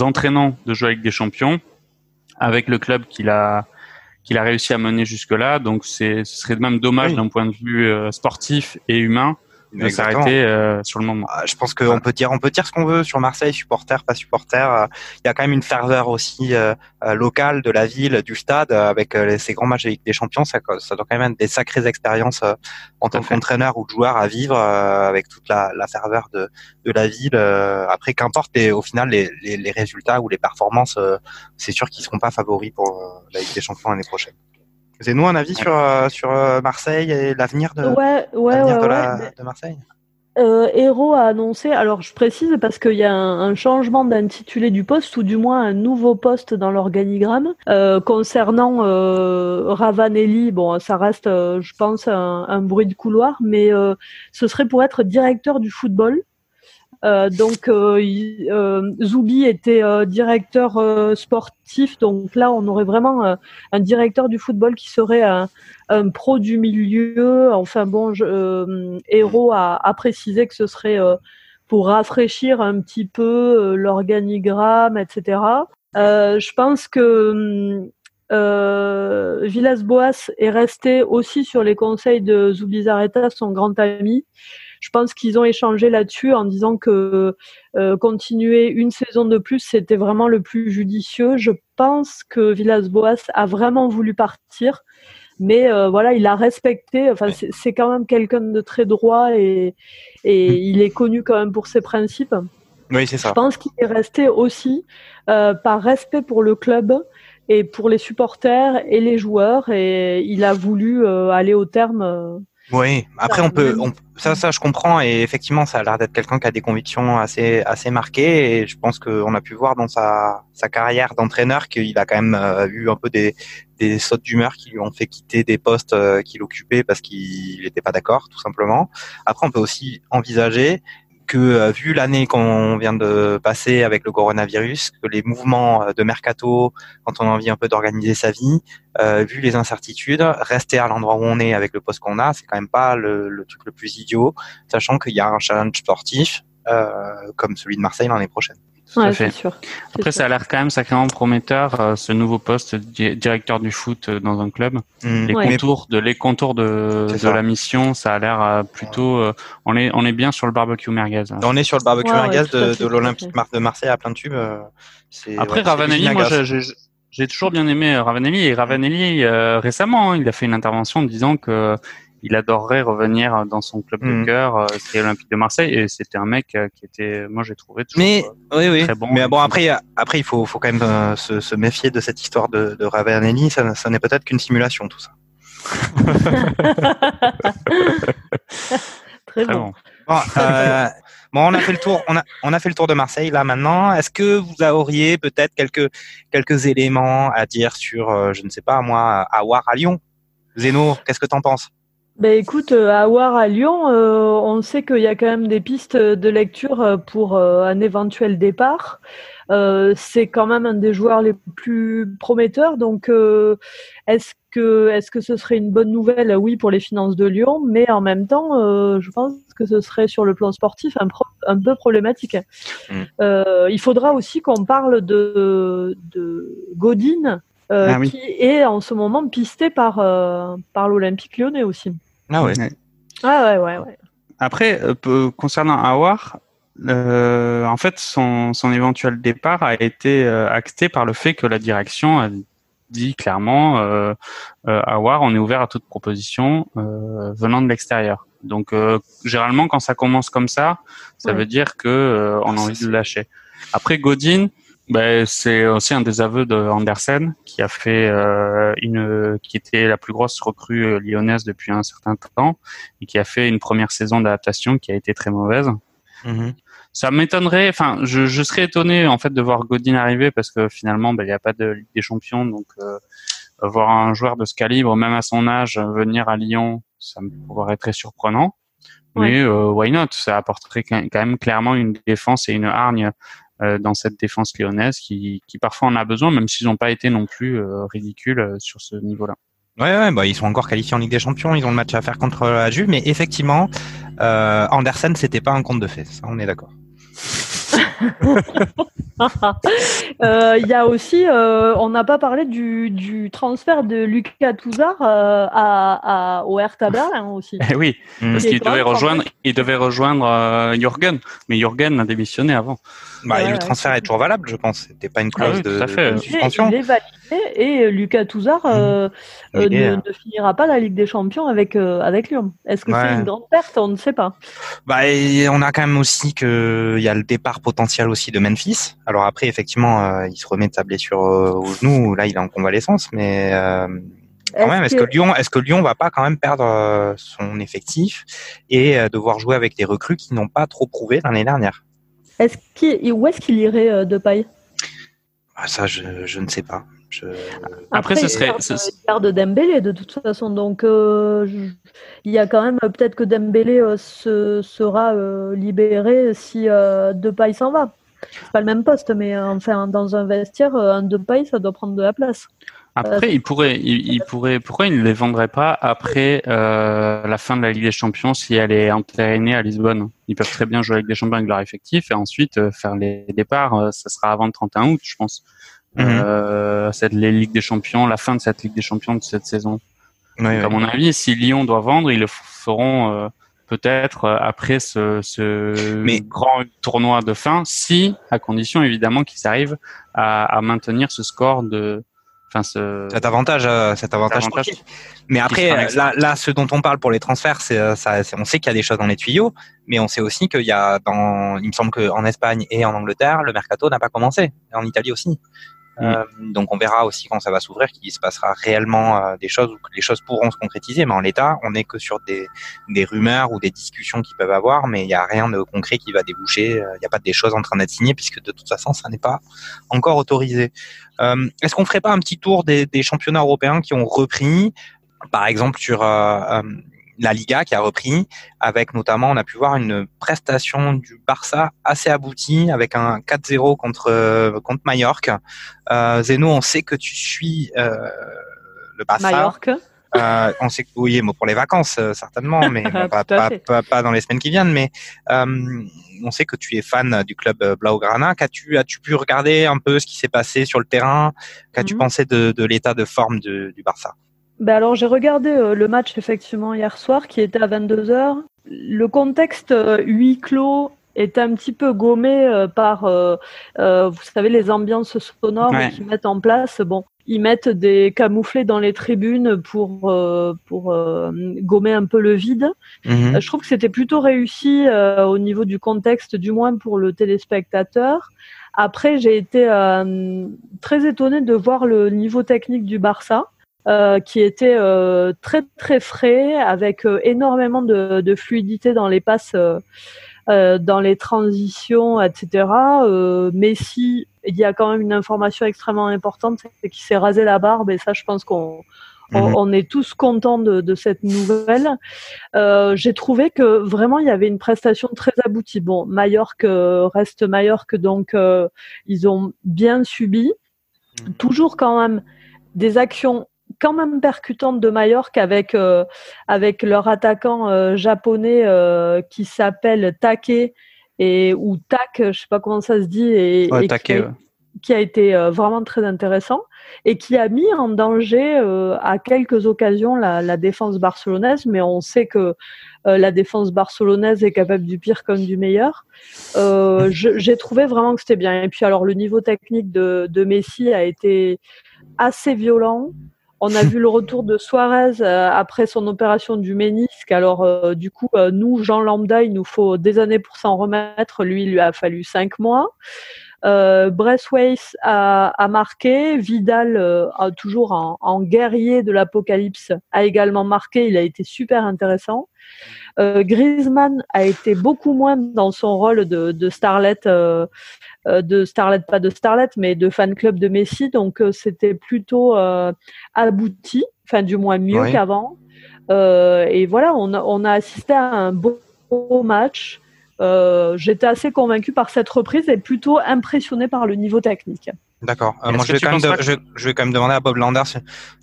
entraînant de jouer avec des champions, avec le club qu'il a qu'il a réussi à mener jusque là. Donc c'est, ce serait même dommage d'un point de vue sportif et humain de s'arrêter euh, sur le moment. Ah, je pense qu'on peut dire, on peut dire ce qu'on veut sur Marseille, supporter, pas supporter. Euh, il y a quand même une ferveur aussi euh, locale de la ville, du stade, avec ces grands matchs avec des champions. Ça, ça doit quand même être des sacrées expériences en tant qu'entraîneur ou de joueur à vivre avec toute la, la ferveur de, de la ville. après, qu'importe au final les, les, les, résultats ou les performances, c'est sûr qu'ils seront pas favoris pour la Ligue des Champions l'année prochaine. C'est nous un avis sur, euh, sur euh, Marseille et l'avenir de, ouais, ouais, ouais, de, de, Marseille? Euh, Hero a annoncé, alors je précise parce qu'il y a un, changement d'intitulé du poste ou du moins un nouveau poste dans l'organigramme euh, concernant euh, Ravanelli. Bon, ça reste, je pense, un, un, bruit de couloir, mais ce serait pour être directeur du football. Euh, donc euh, euh, Zoubi était directeur sportif, donc là on aurait vraiment un directeur du football qui serait un, un pro du milieu. Enfin bon, je, Héros a, a, précisé que ce serait pour rafraîchir un petit peu l'organigramme, etc. je pense que euh, Villas-Boas est resté aussi sur les conseils de Zubizarreta, son grand ami. Je pense qu'ils ont échangé là-dessus en disant que euh, continuer une saison de plus, c'était vraiment le plus judicieux. Je pense que Villas-Boas a vraiment voulu partir, mais euh, voilà, il a respecté. Enfin, c'est quand même quelqu'un de très droit et, et mm. il est connu quand même pour ses principes. Oui, c'est ça. Je pense qu'il est resté aussi euh, par respect pour le club et pour les supporters et les joueurs et il a voulu aller au terme oui, après on peut, ça, ça je comprends et effectivement ça a l'air d'être quelqu'un qui a des convictions assez, assez marquées et je pense qu'on a pu voir dans sa, sa carrière d'entraîneur qu'il a quand même euh, eu un peu des, des sautes d'humeur qui lui ont fait quitter des postes euh, qu'il occupait parce qu'il n'était pas d'accord tout simplement. Après on peut aussi envisager que euh, vu l'année qu'on vient de passer avec le coronavirus, que les mouvements euh, de mercato, quand on a envie un peu d'organiser sa vie, euh, vu les incertitudes, rester à l'endroit où on est avec le poste qu'on a, c'est quand même pas le, truc le plus idiot, sachant qu'il y a un challenge sportif comme celui de Marseille l'année prochaine. Ouais, fait. Sûr. Après, ça a l'air quand même sacrément prometteur, euh, ce nouveau poste de directeur du foot euh, dans un club. Mmh. Les contours de les contours de, de la mission, ça a l'air euh, plutôt. on est on est bien sur le barbecue merguez. On est sur le barbecue merguez de, de l'Olympique de Marseille à plein de tubes. Après Ravanelli, moi j'ai toujours bien aimé Ravanelli et Ravanelli récemment, hein, il a fait une intervention en disant que il adorerait revenir dans son club de mm. cœur, euh, c'est l'Olympique de Marseille, et c'était un mec euh, qui était, moi j'ai trouvé toujours mais, euh, oui, oui. très bon. Mais bon après, après il faut, faut quand même se, se, méfier de cette histoire de, de Ravanelli, ça, ça n'est peut-être qu'une simulation tout ça. *laughs* très, bon. Bon, euh, bon, on a fait le tour. On a, on a fait le tour de Marseille là maintenant. Est-ce que vous auriez peut-être quelques quelques éléments à dire sur, euh, je ne sais pas moi, Awar à Lyon? Zeno, qu'est-ce que tu en penses? Ben écoute, euh, à War à Lyon, euh, on sait qu'il y a quand même des pistes de lecture pour un éventuel départ. Euh, c'est quand même un des joueurs les plus prometteurs. Donc, euh, est-ce que est-ce que ce serait une bonne nouvelle? Oui, pour les finances de Lyon, mais en même temps, euh, je pense que ce serait sur le plan sportif un, un peu problématique. Mm. il faudra aussi qu'on parle de, de Godin, ah qui est en ce moment pisté par par l'Olympique Lyonnais aussi. Ah ouais. Ah ouais ouais ouais. Après, concernant Awar, euh, en fait, son, son, éventuel départ a été euh, acté par le fait que la direction a dit clairement euh, euh à War, on est ouvert à toute proposition euh, venant de l'extérieur. Donc, généralement, quand ça commence comme ça, ça veut dire que on a envie de le lâcher. Après, Godin, ben, c'est aussi un des aveux de Andersen qui a fait une, qui était la plus grosse recrue lyonnaise depuis un certain temps et qui a fait une première saison d'adaptation qui a été très mauvaise. Mhm. Ça m'étonnerait, enfin, je, je, serais étonné en fait de voir Godin arriver parce que finalement, ben, il n'y a pas de Ligue des Champions, donc euh, voir un joueur de ce calibre, même à son âge, venir à Lyon, ça me paraît très surprenant. Mais euh, why not? Ça apporterait quand même clairement une défense et une hargne euh, dans cette défense lyonnaise qui, qui parfois en a besoin, même s'ils n'ont pas été non plus euh, ridicules sur ce niveau-là. Ouais, bah, ils sont encore qualifiés en Ligue des Champions, ils ont le match à faire contre la Juve, mais effectivement, euh, Andersen, c'était pas un conte de fait, ça, on est d'accord. *laughs* Euh, il y a aussi, euh, on n'a pas parlé du, du, transfert de Lucas Touzard euh, à, à, au Hertha Berlin aussi. Eh oui, mm. parce qu'il devait rejoindre, il devait rejoindre Jürgen, mais Jürgen a démissionné avant. Bah, le transfert est toujours valable, je pense. C'était pas une ah clause de, suspension. Il est validé et Lucas Touzard mm. ne, ne, finira pas la Ligue des Champions avec avec Lyon. Est-ce que c'est une grande perte? On ne sait pas. Bah, on a quand même aussi que il y a le départ potentiel aussi de Memphis. Alors après, effectivement, euh, il se remet de sa blessure euh, au genou. Là, il est en convalescence, mais euh, quand même, est-ce que... Lyon, est-ce que Lyon va pas quand même perdre son effectif et devoir jouer avec des recrues qui n'ont pas trop prouvé l'année dernière? Est-ce qu'il, où est-ce qu'il irait de paille ah, Ça, je, je, ne sais pas. Après, ce serait. Il perd de Dembélé de toute façon, donc il y a quand même peut-être que Dembélé se, sera libéré si Depay s'en va. C'est pas le même poste, mais euh, enfin, dans un vestiaire, euh, un paille, ça doit prendre de la place. Après, euh, il pourrait, il, pourrait, pourquoi il ne les vendrait pas après la fin de la Ligue des Champions si elle est entérinée à Lisbonne? Ils peuvent très bien jouer avec des champions avec leur effectif et ensuite faire les départs. ça sera avant le 31 août, je pense. Mhm. cette Ligue des Champions, la fin de cette Ligue des Champions de cette saison. à mon avis, si Lyon doit vendre, ils le feront peut-être euh, après ce, grand tournoi de fin, si, à condition évidemment qu'ils arrivent à, maintenir ce score de, enfin ce cet avantage, euh, cet avantage, Mais après, là, là, ce dont on parle pour les transferts, c'est euh, ça, on sait qu'il y a des choses dans les tuyaux, mais on sait aussi qu'il y a dans, il me semble qu'en Espagne et en Angleterre, le mercato n'a pas commencé, et en Italie aussi. Mm. Euh, donc on verra aussi quand ça va s'ouvrir qu'il se passera réellement euh, des choses ou que les choses pourront se concrétiser. Mais en l'état, on n'est que sur des, rumeurs ou des discussions qui peuvent avoir, mais il n'y a rien de concret qui va déboucher. Euh, il n'y a pas des choses en train d'être signées puisque de toute façon, ça n'est pas encore autorisé. Est-ce qu'on ferait pas un petit tour des, des championnats européens qui ont repris par exemple sur la Liga qui a repris, avec notamment, on a pu voir une prestation du Barça assez aboutie, avec un 4-0 contre contre Mallorca. Euh, Zeno, on sait que tu suis euh, le Barça. Mallorca. Euh, on sait que oui, pour les vacances euh, certainement, mais *laughs* pas, pas, pas, dans les semaines qui viennent. Mais euh, on sait que tu es fan du club Blaugrana. Qu'as-tu as-tu pu regarder un peu ce qui s'est passé sur le terrain? Qu'as-tu mhm. pensé de, de l'état de forme de, du Barça? Ben alors j'ai regardé euh, le match effectivement hier soir qui était à 22h. Le contexte euh, huis clos est un petit peu gommé euh, par, vous savez, les ambiances sonores qu'ils mettent en place. Bon, ils mettent des camouflés dans les tribunes pour pour gommer un peu le vide. Mhm. je trouve que c'était plutôt réussi au niveau du contexte, du moins pour le téléspectateur. Après, j'ai été très étonnée de voir le niveau technique du Barça. Qui était très très frais, avec énormément de, de, fluidité dans les passes, dans les transitions, etc. Messi, il y a quand même une information extrêmement importante, c'est qu'il s'est rasé la barbe, et ça, je pense qu'on Mhm. On, est tous contents de, cette nouvelle. Euh, j'ai trouvé que vraiment il y avait une prestation très aboutie. Bon, Mallorca reste Mallorca, donc euh, ils ont bien subi. Mhm. Toujours quand même des actions quand même percutantes de Mallorca avec euh, avec leur attaquant japonais qui s'appelle Take et ou Tak, je sais pas comment ça se dit et, qui a été euh, vraiment très intéressant et qui a mis en danger euh, à quelques occasions la, défense barcelonaise, mais on sait que euh, la défense barcelonaise est capable du pire comme du meilleur. *laughs* J'ai trouvé vraiment que c'était bien. Et puis alors le niveau technique de, de Messi a été assez violent. On a vu le retour de Suarez après son opération du ménisque. Alors, du coup, nous, Jean Lambda, il nous faut des années pour s'en remettre. Lui, il lui a fallu cinq mois. Euh, Braithwaite a, a, marqué, Vidal euh, a toujours en, guerrier de l'apocalypse a également marqué, il a été super intéressant. Euh, Griezmann a été beaucoup moins dans son rôle de, de starlet, euh, euh, de starlet pas de starlet, mais de fan club de Messi, donc c'était plutôt abouti, enfin du moins mieux qu'avant. et voilà, on a, on a assisté à un beau match. Euh, j'étais assez convaincu par cette reprise et plutôt impressionné par le niveau technique. D'accord. Euh, moi, je vais, quand même je, vais quand même demander à Bob Landers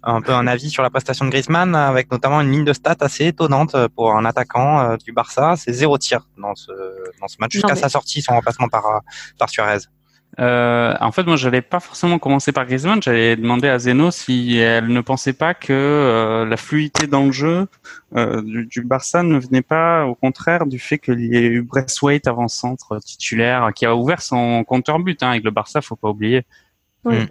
un peu un avis sur la prestation de Griezmann, avec notamment une ligne de stats assez étonnante pour un attaquant euh, du Barça. C'est zéro tir dans ce, dans ce match jusqu'à sa sortie, son remplacement par, par Suarez. Euh, en fait, moi, j'allais pas forcément commencer par Griezmann. J'allais demander à Zeno si elle ne pensait pas que euh, la fluidité dans le jeu euh, du, du, Barça ne venait pas, au contraire, du fait qu'il y ait eu Braithwaite avant-centre titulaire qui a ouvert son compteur but hein, avec le Barça. Faut pas oublier. Oui. Mm.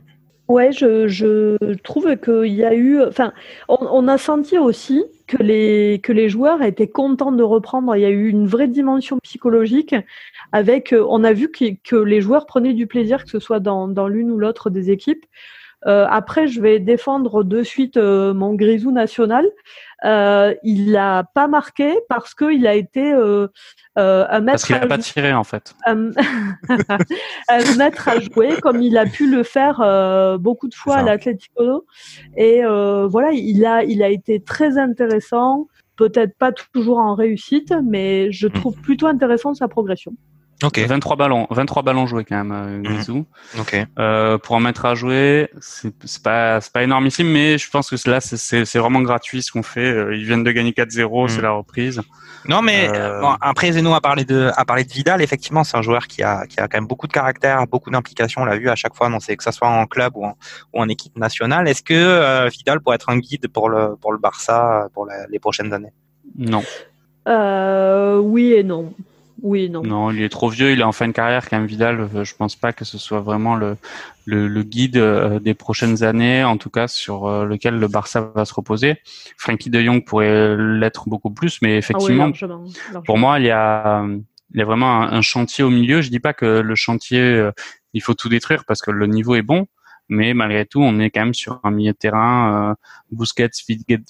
Ouais, je, je trouve qu'il y a eu, enfin, on, on, a senti aussi que les que les joueurs étaient contents de reprendre. Il y a eu une vraie dimension psychologique avec, euh, on a vu que, que les joueurs prenaient du plaisir, que ce soit dans, dans l'une ou l'autre des équipes. Euh, après, je vais défendre de suite euh, mon grisou national. Euh, il n'a pas marqué parce qu'il a été euh, euh, un maître. Parce qu'il n'a pas tiré en fait. *laughs* à jouer, comme il a pu le faire beaucoup de fois à l'Atlético. Et voilà, il a, il a été très intéressant. Peut-être pas toujours en réussite, mais je hmm. trouve plutôt intéressant sa progression. Okay. 23 ballons, 23 ballons joués quand même, euh, Grisou. Mmh. Okay. Euh, pour en mettre à jouer, c'est pas c'est pas énormissime, mais je pense que là c'est c'est vraiment gratuit ce qu'on fait. Euh, ils viennent de gagner 4-0, mmh. c'est la reprise. Non, mais euh... bon, après Zeno a parlé de a parlé de Vidal. Effectivement, c'est un joueur qui a qui a quand même beaucoup de caractère, beaucoup d'implication. On l'a vu à chaque fois, non, c'est que ça soit en club ou en, ou en équipe nationale. Est-ce que euh, Vidal pourrait être un guide pour le pour le Barça pour les prochaines années? Non. oui et non. Oui, non. Non, il est trop vieux, il est en fin de carrière quand même Vidal. Euh, je pense pas que ce soit vraiment le, le, guide euh, des prochaines années, en tout cas sur euh, lequel le Barça va se reposer. Frankie de Jong pourrait l'être beaucoup plus, mais effectivement, ah pour moi, il y a, il y a vraiment un, chantier au milieu. Je dis pas que le chantier, il faut tout détruire parce que le niveau est bon, mais malgré tout, on est quand même sur un milieu de terrain, Busquets,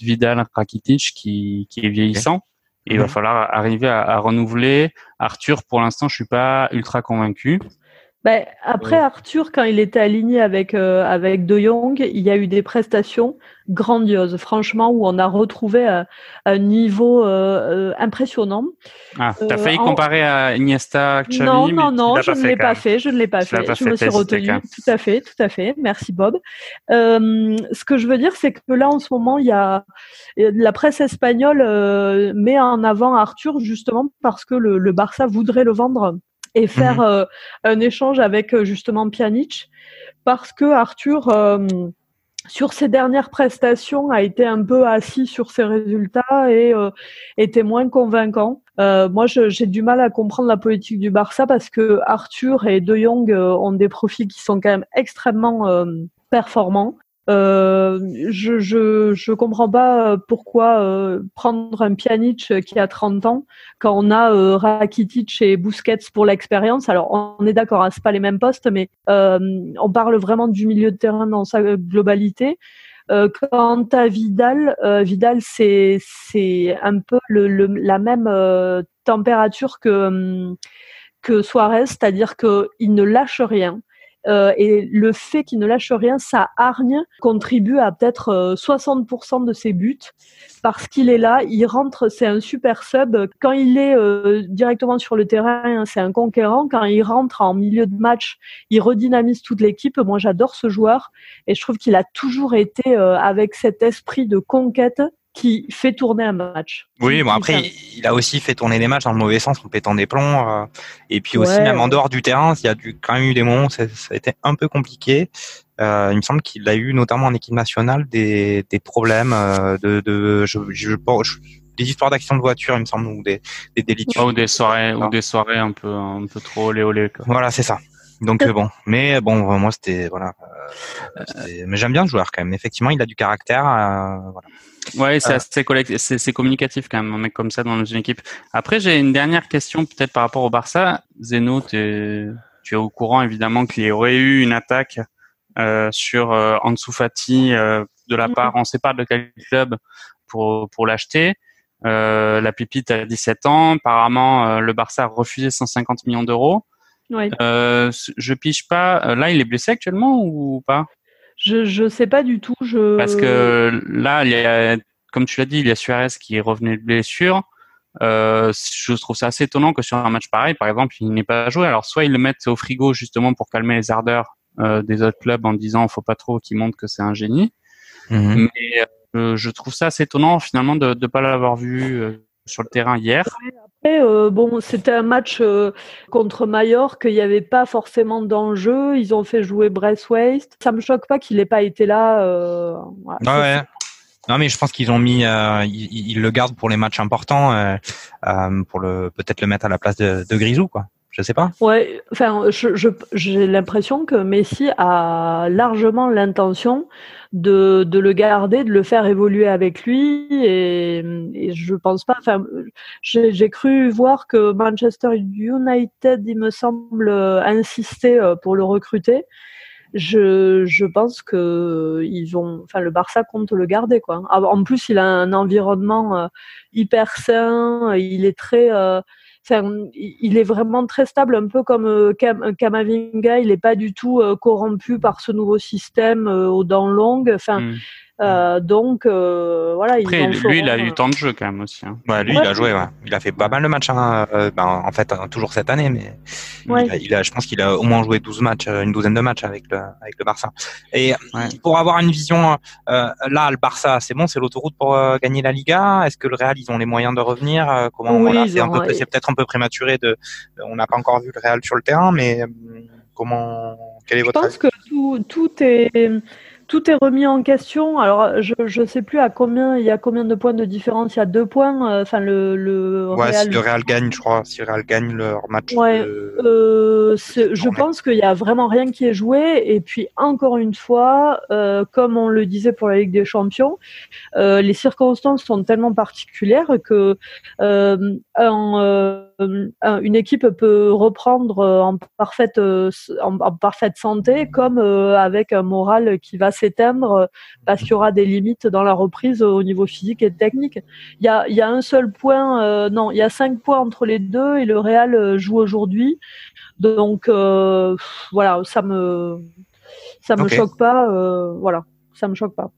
Vidal, Rakitic qui, qui est vieillissant il va mhm. falloir arriver à, renouveler. Arthur, pour l'instant, je suis pas ultra convaincu. Ben, après Arthur, quand il était aligné avec euh, avec De Jong, il y a eu des prestations grandioses, franchement, où on a retrouvé un, un niveau euh, euh impressionnant. Ah, t'as euh, failli comparer à Iniesta, Xavi, Non, non, non, je ne l'ai pas fait, je ne l'ai pas fait. je me suis retenu. Tout à fait, tout à fait. Merci Bob. ce que je veux dire, c'est que là, en ce moment, il y a la presse espagnole met en avant Arthur justement parce que le, le Barça voudrait le vendre et faire euh, un échange avec euh, justement Pjanic parce que Arthur euh, sur ses dernières prestations a été un peu assis sur ses résultats et était moins convaincant. moi, j'ai du mal à comprendre la politique du Barça parce que Arthur et De Jong ont des profils qui sont quand même extrêmement performants. Euh, je, je je comprends pas pourquoi euh, prendre un Pjanic qui a 30 ans quand on a euh, Rakitic et Busquets pour l'expérience. Alors on est d'accord, hein, c'est pas les mêmes postes, mais euh, on parle vraiment du milieu de terrain dans sa globalité. quant à Vidal, Vidal c'est c'est un peu le, la même température que que Suarez, c'est-à-dire qu'il ne lâche rien. Euh, et le fait qu'il ne lâche rien, sa hargne contribue à peut-être 60% euh, de ses buts parce qu'il est là, il rentre, c'est un super sub. Quand il est euh, directement sur le terrain, hein, c'est un conquérant. Quand il rentre en milieu de match, il redynamise toute l'équipe. Moi, j'adore ce joueur et je trouve qu'il a toujours été avec cet esprit de conquête qui fait tourner un match. Oui, bon après, il, a aussi fait tourner des matchs dans le mauvais sens en pétant des plombs. Euh, et puis aussi, même en dehors du terrain, il y a du, quand même eu des moments où ça, a été un peu compliqué. Euh, il me semble qu'il a eu, notamment en équipe nationale, des, des problèmes euh, de, de je, je, des histoires d'accidents de voiture, il me semble, ou des, des délits. ou des soirées, ou des soirées un peu, un peu trop olé olé. Voilà, c'est ça. Donc bon, mais bon, moi c'était voilà, mais j'aime bien le joueur quand même. Effectivement, il a du caractère. voilà. Ouais, c'est assez c'est communicatif quand même, un mec comme ça dans une équipe. Après, j'ai une dernière question peut-être par rapport au Barça. Zeno, tu es au courant évidemment qu'il y aurait eu une attaque euh, sur euh, Ansu Fati euh, de la part, on sait pas de quel club pour pour l'acheter. Euh, la pépite a 17 ans. Apparemment, euh, le Barça a refusé 150 millions d'euros. Ouais. Euh, je piche pas. Là, il est blessé actuellement ou pas? Je je sais pas du tout. Je... Parce que là, il y a, comme tu l'as dit, il y a Suarez qui est revenu de blessure. Euh, je trouve ça assez étonnant que sur un match pareil, par exemple, il n'ait pas joué. Alors soit ils le mettent au frigo justement pour calmer les ardeurs euh, des autres clubs en disant faut pas trop qu'il montre que c'est un génie. Mhm. Mais euh, je trouve ça assez étonnant finalement de ne pas l'avoir vu euh, sur le terrain hier. Euh, bon, c'était un match euh, contre Mallorca, il n'y avait pas forcément d'enjeu. Ils ont fait jouer Waste. Ça me choque pas qu'il n'ait pas été là. Euh, ouais. Non, mais je pense qu'ils ont mis, ils, le gardent pour les matchs importants, pour le peut-être le mettre à la place de, de Grisou, quoi. Je sais pas. Ouais, enfin, j'ai l'impression que Messi a largement l'intention de, le garder, de le faire évoluer avec lui, et, et je pense pas. Enfin, j'ai cru voir que Manchester United, il me semble, insister euh, pour le recruter. Je, pense que ils vont, enfin, le Barça compte le garder, quoi. En plus, il a un environnement euh, hyper sain, il est très euh, il est vraiment très stable, un peu comme euh, Kamavinga. Il n'est pas du tout euh, corrompu par ce nouveau système euh, aux dents longues. Hmm. Euh, donc euh, voilà. Après, lui, il a eu tant de jeux quand même aussi. Hein. Ouais, lui, il a joué. Ouais. Il a fait pas mal de matchs. Hein. Euh, ben, en fait, hein, toujours cette année, mais il, a, je pense qu'il a au moins joué 12 matchs, une douzaine de matchs avec le avec le Barça. Et pour avoir une vision, là, le Barça, c'est bon, c'est l'autoroute pour gagner la Liga? Est-ce que le Real, ils ont les moyens de revenir? Comment voilà, c'est un peu, c'est peut-être un peu prématuré de. On n'a pas encore vu le Real sur le terrain, mais comment Quel est votre Je pense que tout, tout est tout est remis en question. Alors, je ne sais plus à combien il y a combien de points de différence. Il y a deux points. Euh, enfin, le, le ouais, si le Real gagne, je crois. Si le Real gagne leur match. Ouais. Euh, je pense qu'il y a vraiment rien qui est joué. Et puis, encore une fois, euh, comme on le disait pour la Ligue des Champions, euh, les circonstances sont tellement particulières que euh, un, une équipe peut reprendre en parfaite en, en parfaite santé, comme avec un moral qui va s'éteindre euh, parce qu'il y aura des limites dans la reprise au niveau physique et technique. Il y a, y a un seul point, euh, non, il y a cinq points entre les deux et le Real euh, joue aujourd'hui. Donc voilà, ça me ça me choque pas. voilà, ça me choque pas.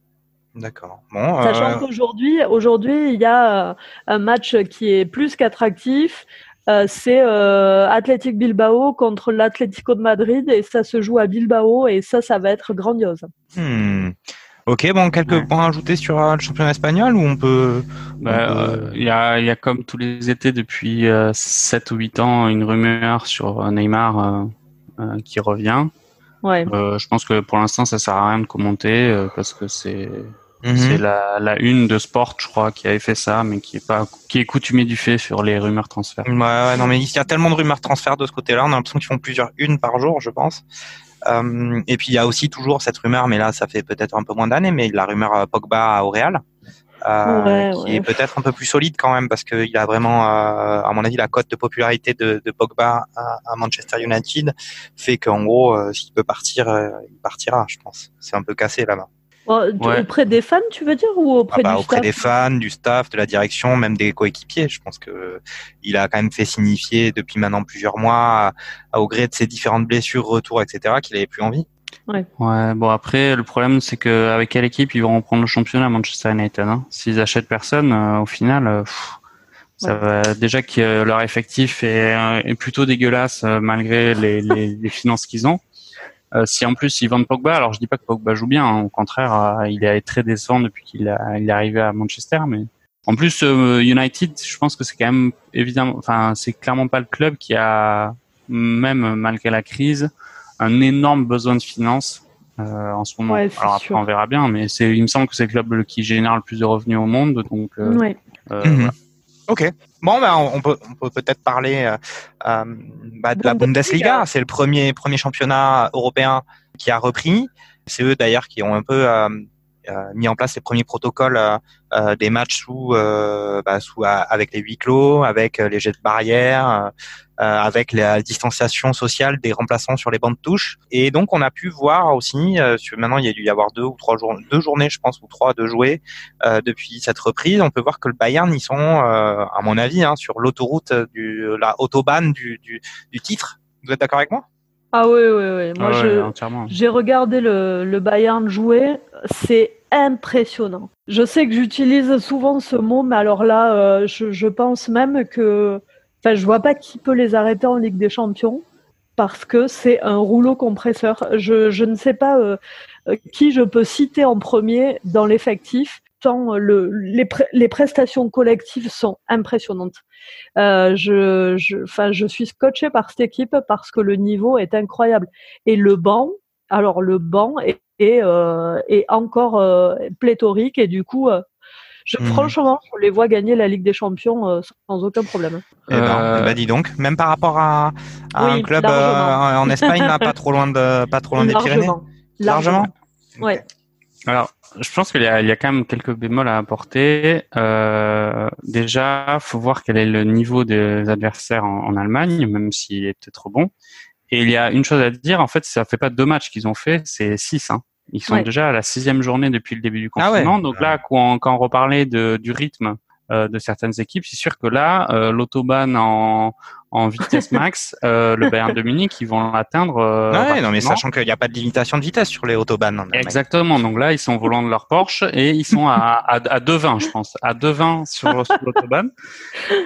D'accord. Bon, Sachant qu'aujourd'hui, aujourd'hui, il y a un match qui est plus qu'attractif. Euh, c'est euh, Athletic Bilbao contre l'Atlético de Madrid et ça se joue à Bilbao et ça, ça va être grandiose. Hmm. Ok, bon, quelques points à ajouter sur euh, le championnat espagnol ou on peut. Bah, il y, a, y, a, comme tous les étés depuis 7 ou 8 ans une rumeur sur Neymar qui revient. Ouais. je pense que pour l'instant ça sert à rien de commenter parce que c'est Mhm. C'est la, la une de Sport, je crois, qui avait fait ça, mais qui est pas, qui est coutumier du fait sur les rumeurs transferts. Ouais, ouais, non, mais il y a tellement de rumeurs transferts de ce côté-là. On a l'impression qu'ils font plusieurs unes par jour, je pense. Euh, et puis il y a aussi toujours cette rumeur, mais là ça fait peut-être un peu moins d'années, mais la rumeur euh, Pogba au Real, euh, qui est peut-être un peu plus solide quand même parce qu'il a vraiment, euh, à mon avis, la cote de popularité de, de Pogba à, à, Manchester United fait qu'en gros, euh, s'il peut partir, il partira, je pense. C'est un peu cassé là-bas. Auprès des fans, tu veux dire, ou auprès ah bah, du auprès des fans, du staff, de la direction, même des coéquipiers. Je pense que il a quand même fait signifier depuis maintenant plusieurs mois, au gré de ses différentes blessures, retours, etc., qu'il avait plus envie. Ouais. ouais. Bon après, le problème c'est que avec quelle équipe ils vont reprendre le championnat Manchester United hein S'ils achètent personne, euh, au final, euh, ça va déjà que leur effectif est, est plutôt dégueulasse euh, malgré les, les, les finances qu'ils ont. Euh, si en plus ils vendent Pogba, alors je dis pas que Pogba joue bien, hein, au contraire, euh, il est très décent depuis qu'il il est arrivé à Manchester, mais en plus euh, United, je pense que c'est quand même évidemment, enfin c'est clairement pas le club qui a même malgré la crise un énorme besoin de finances en ce moment. alors après on verra bien, mais c'est, il me semble que c'est le club qui génère le plus de revenus au monde, donc. Ouais. Mhm. Ok. Bon, ben, on peut on peut peut-être parler euh, euh bah, de la Bundesliga. C'est le premier premier championnat européen qui a repris. C'est eux d'ailleurs qui ont un peu euh, mis en place les premiers protocoles euh, euh, des matchs sous, bah, sous avec les huis clos, avec les jets de barrière, avec la distanciation sociale des remplaçants sur les bancs de touche. Et donc on a pu voir aussi, maintenant il y a dû y avoir deux ou trois jours, deux journées je pense ou trois de jouer depuis cette reprise. On peut voir que le Bayern ils sont, à mon avis, hein, sur l'autoroute du la autobahn du, du, du titre. Vous êtes d'accord avec moi? Ah oui, oui, oui. Moi, ah j'ai regardé le, le Bayern jouer. C'est impressionnant. Je sais que j'utilise souvent ce mot, mais alors là, euh, je, je, pense même que, enfin, je vois pas qui peut les arrêter en Ligue des Champions parce que c'est un rouleau compresseur. Je, je ne sais pas euh, qui je peux citer en premier dans l'effectif tant le, les, les, prestations collectives sont impressionnantes. Euh, je, je, enfin, je suis scotché par cette équipe parce que le niveau est incroyable. Et le banc, alors le banc est, est, euh, est encore euh, pléthorique et du coup, euh, je, mmh. franchement, je les vois gagner la Ligue des Champions euh, sans aucun problème. Eh ben, eh ben, dis donc, même par rapport à, à oui, un club en Espagne, là, pas trop loin de, pas trop loin des Pyrénées. Largement. Largement. Ouais. Alors, je pense qu'il y, y, a quand même quelques bémols à apporter. Euh, déjà, faut voir quel est le niveau des adversaires en, en Allemagne, même s'il est peut-être bon. Et il y a une chose à dire, en fait, ça fait pas deux matchs qu'ils ont fait, c'est six. Hein. Ils sont déjà à la sixième journée depuis le début du ah confinement. Donc là, quand, quand on reparlait de, du rythme euh, de certaines équipes, c'est sûr que là, euh, l'autobahn en, en vitesse *laughs* max, euh, le Bayern de Munich, ils vont l'atteindre. Euh, ouais, non, mais sachant qu'il n'y a pas de limitation de vitesse sur les autobahns. Exactement. Donc là, ils sont au volant de leur Porsche et ils sont à, à, à 2,20, je pense, à 2,20 sur, sur l'autobahn.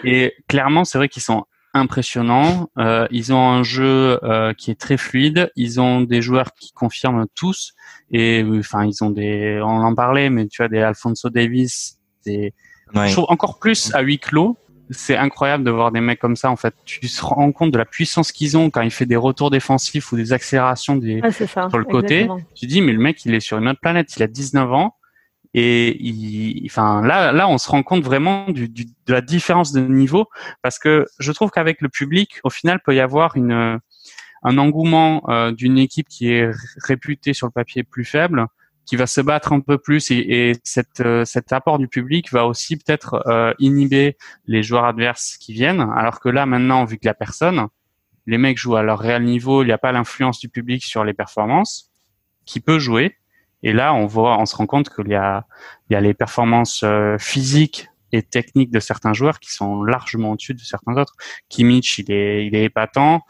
Et clairement, c'est vrai qu'ils sont impressionnants. Euh, ils ont un jeu euh, qui est très fluide. Ils ont des joueurs qui confirment tous. Et enfin, ils ont des, on en parlait, mais tu as des Alfonso Davis, des, je trouve encore plus à huis clos. C'est incroyable de voir des mecs comme ça. En fait, tu te rends compte de la puissance qu'ils ont quand il fait des retours défensifs ou des accélérations des, sur le côté. Tu dis, mais le mec, il est sur une autre planète. Il a 19 ans. Et il, enfin là, là, on se rend compte vraiment du, du, de la différence de niveau. Parce que je trouve qu'avec le public, au final, peut y avoir une un engouement euh, d'une équipe qui est réputée sur le papier plus faible qui va se battre un peu plus et, et cette, euh, cet apport du public va aussi peut-être euh, inhiber les joueurs adverses qui viennent. Alors que là, maintenant, vu que la personne, les mecs jouent à leur réel niveau, il n'y a pas l'influence du public sur les performances, qui peut jouer. Et là, on voit, on se rend compte qu'il y a, il y a les performances euh, physiques et techniques de certains joueurs qui sont largement au-dessus de certains autres. Kimmich, il est, il est épatant.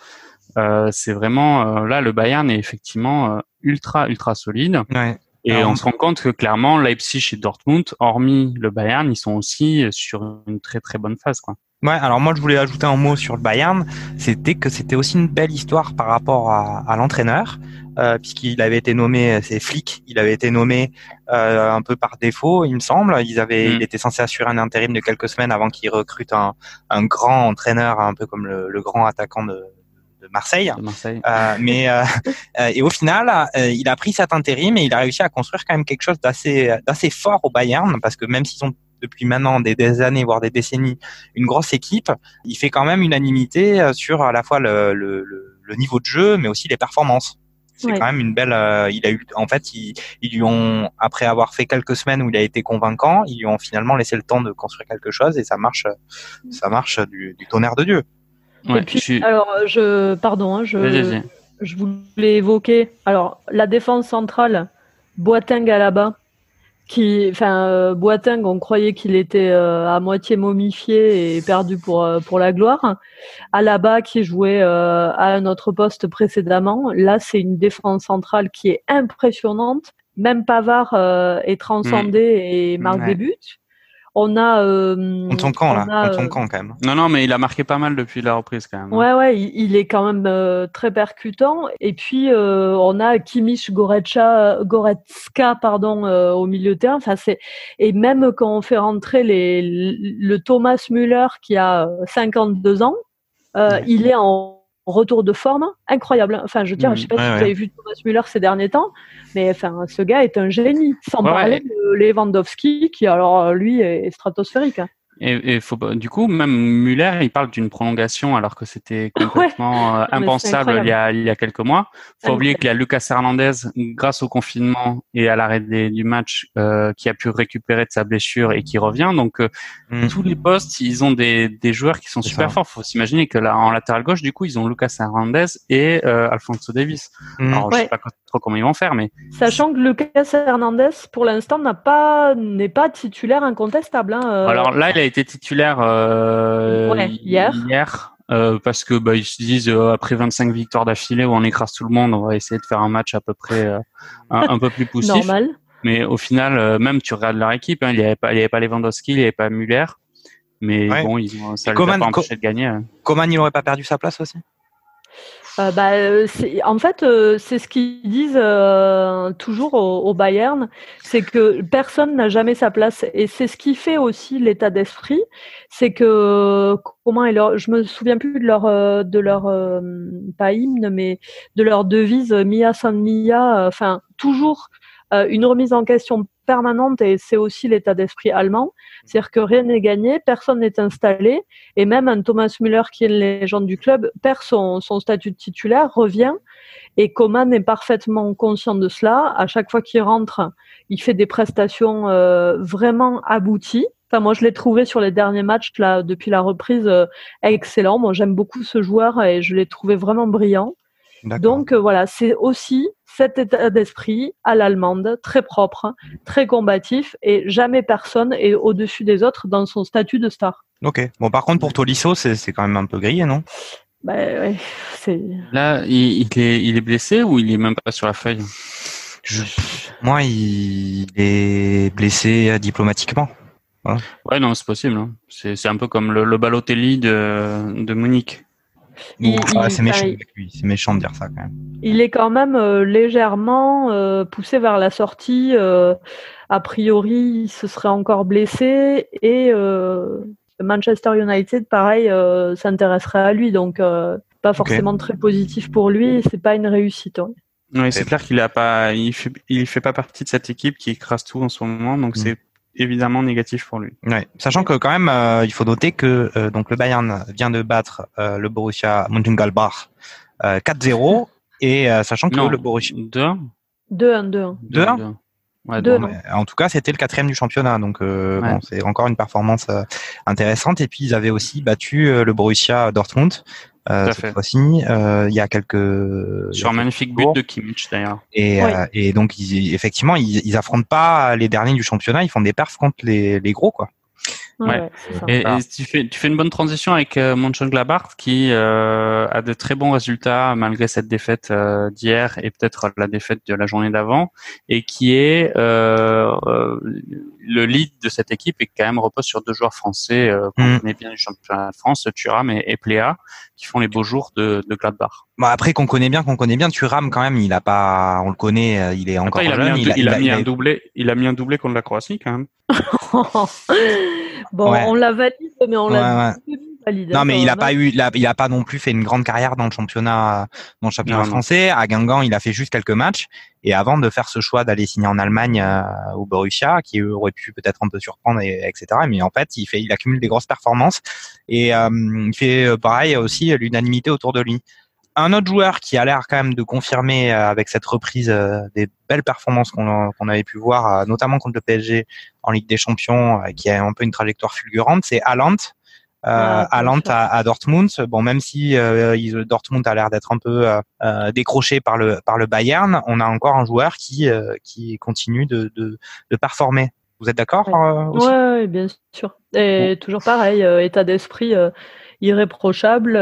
Euh, c'est vraiment là le Bayern est effectivement ultra ultra solide. Ouais. Et on se rend compte que clairement, Leipzig et Dortmund, hormis le Bayern, ils sont aussi sur une très très bonne phase. Quoi. Ouais, alors moi je voulais ajouter un mot sur le Bayern, c'était que c'était aussi une belle histoire par rapport à, à l'entraîneur, euh, puisqu'il avait été nommé, c'est Flick, il avait été nommé euh, un peu par défaut, il me semble. Ils avaient, mm. Il était censé assurer un intérim de quelques semaines avant qu'il recrute un, un, grand entraîneur, un peu comme le, le grand attaquant de, de Marseille. Euh, mais euh, *laughs* euh, et au final, il a pris cet intérim et il a réussi à construire quand même quelque chose d'assez d'assez fort au Bayern parce que même s'ils ont depuis maintenant des, années voire des décennies une grosse équipe, il fait quand même unanimité sur à la fois le, le, le niveau de jeu mais aussi les performances. C'est quand même une belle. il a eu, en fait, ils, ils, lui ont après avoir fait quelques semaines où il a été convaincant, ils lui ont finalement laissé le temps de construire quelque chose et ça marche, ça marche du, du tonnerre de Dieu. Ouais, et puis, alors, je, pardon, hein, je, je voulais évoquer, alors, la défense centrale, Boateng à la bas qui, enfin, euh, Boateng, on croyait qu'il était euh, à moitié momifié et perdu pour euh, pour la gloire. Alaba qui jouait à un autre poste précédemment, là c'est une défense centrale qui est impressionnante. Même Pavard est transcendé et marque des buts. On a. Euh, on tombe quand là On tombe quand même Non, non, mais il a marqué pas mal depuis la reprise quand même. Hein. Ouais, ouais, il, est quand même euh, très percutant. Et puis euh, on a Kimich Goretzka, Goretzka pardon, euh, au milieu de terrain. Enfin, c'est et même quand on fait rentrer les, le Thomas Müller qui a 52 ans, il est en retour de forme incroyable. Enfin, je tiens, je sais pas si vous avez vu Thomas Müller ces derniers temps, mais enfin, ce gars est un génie. Sans parler de Lewandowski, qui alors lui est stratosphérique. Hein. Et, faut, du coup, même Muller, il parle d'une prolongation alors que c'était complètement euh, impensable il y, a, il y a quelques mois. Faut oublier qu'il y a Lucas Hernandez, grâce au confinement et à l'arrêt du match, euh, qui a pu récupérer de sa blessure et qui revient. Donc, euh, mm. tous les postes, ils ont des, des joueurs qui sont super forts. Faut s'imaginer que là, en latéral gauche, du coup, ils ont Lucas Hernandez et Alfonso Davis. Mm. Alors, je sais pas trop comment ils vont faire, mais sachant que Lucas Hernandez, pour l'instant, n'a pas n'est pas titulaire incontestable. Hein, Alors là, il a été titulaire euh, hier. hier euh, parce que bah, ils se disent euh, après 25 victoires d'affilée où on écrase tout le monde, on va essayer de faire un match à peu près euh, un, peu plus poussif. Normal. Mais au final, euh, même tu regardes leur équipe, hein, il n'y avait pas, il y avait pas Lewandowski, il n'y avait pas Muller, mais bon, ils ont, ça les a pas empêché de gagner. Hein. Coman, il n'aurait pas perdu sa place aussi? Euh, bah, euh, en fait, euh, c'est ce qu'ils disent toujours au, Bayern, c'est que personne n'a jamais sa place, et c'est ce qui fait aussi l'état d'esprit, c'est que comment leur, je me souviens plus de leur de leur pas hymne, mais de leur devise Mia San Mia, enfin toujours une remise en question permanente et c'est aussi l'état d'esprit allemand. C'est-à-dire que rien n'est gagné, personne n'est installé et même un Thomas Müller qui est une légende du club perd son, statut de titulaire, revient et Coman est parfaitement conscient de cela. À chaque fois qu'il rentre, il fait des prestations euh, vraiment abouties. Enfin, moi, je l'ai trouvé sur les derniers matchs là depuis la reprise euh, excellent. Moi, j'aime beaucoup ce joueur et je l'ai trouvé vraiment brillant. Donc euh, voilà, c'est aussi cet état d'esprit à l'allemande, très propre, très combatif, et jamais personne est au-dessus des autres dans son statut de star. Ok. Bon, par contre, pour Tolisso, c'est quand même un peu grillé, non? Bah, ouais, Là, il, est, il est blessé ou il est même pas sur la feuille? Moi, il est blessé diplomatiquement. Ouais, non, c'est possible. Hein. C'est un peu comme le, le Balotelli de, de Munich c'est méchant c'est méchant de dire ça quand même. Il est quand même euh, légèrement euh, poussé vers la sortie. Euh, a priori, il se serait encore blessé et Manchester United, pareil, s'intéresserait à lui, donc pas forcément très positif pour lui. C'est pas une réussite. Hein. Oui, c'est clair qu'il a pas, il fait, il fait pas partie de cette équipe qui écrase tout en ce moment, donc mm. c'est évidemment négatif pour lui. Ouais. Sachant que quand même, euh, il faut noter que euh, donc le Bayern vient de battre euh, le Borussia Mönchengladbach 4-0 et sachant que le Borussia 2-1 2-1 2-1 Ouais, en tout cas, c'était le quatrième du championnat, donc bon, c'est encore une performance intéressante. Et puis ils avaient aussi battu le Borussia Dortmund euh, cette fois-ci. Euh, il y a quelques sur un magnifique but de Kimmich d'ailleurs. Et, euh, et donc ils, effectivement, ils, ils affrontent pas les derniers du championnat, ils font des perfs contre les, les gros quoi. Ouais. et, et, tu fais tu fais une bonne transition avec euh, Mönchengladbach qui euh, a de très bons résultats malgré cette défaite euh, d'hier et peut-être la défaite de la journée d'avant et qui est euh, euh le lead de cette équipe et qui quand même repose sur deux joueurs français euh, qu'on mm. connaît bien du championnat de France, Thuram et, et Pléa, qui font les beaux jours de, de Gladbach. Bon après qu'on connaît bien, qu'on connaît bien, Thuram quand même, il a pas, on le connaît, il est encore il jeune. A il, a, mis un doublé, il a mis un doublé contre la Croatie quand même. *laughs* bon, on l'a valide, mais on l'a valide. Non, mais il a pas eu, il a, il a, pas non plus fait une grande carrière dans le championnat, dans le championnat français. À Guingamp, il a fait juste quelques matchs. Et avant de faire ce choix d'aller signer en Allemagne euh, au Borussia, qui aurait pu peut-être un peu surprendre, et, etc. Mais en fait, il fait, il accumule des grosses performances et euh, il fait euh, pareil aussi l'unanimité autour de lui un autre joueur qui a l'air quand même de confirmer euh, avec cette reprise euh, des belles performances qu'on avait pu voir, euh, notamment contre le PSG en Ligue des Champions, qui a un peu une trajectoire fulgurante, c'est Haaland. Euh, à, Dortmund. Bon, même si euh, Dortmund a l'air d'être un peu euh, décroché par le par le Bayern, on a encore un joueur qui qui continue de, de, de performer. Vous êtes d'accord Oui, ouais, bien sûr. Et toujours pareil, état d'esprit irréprochable.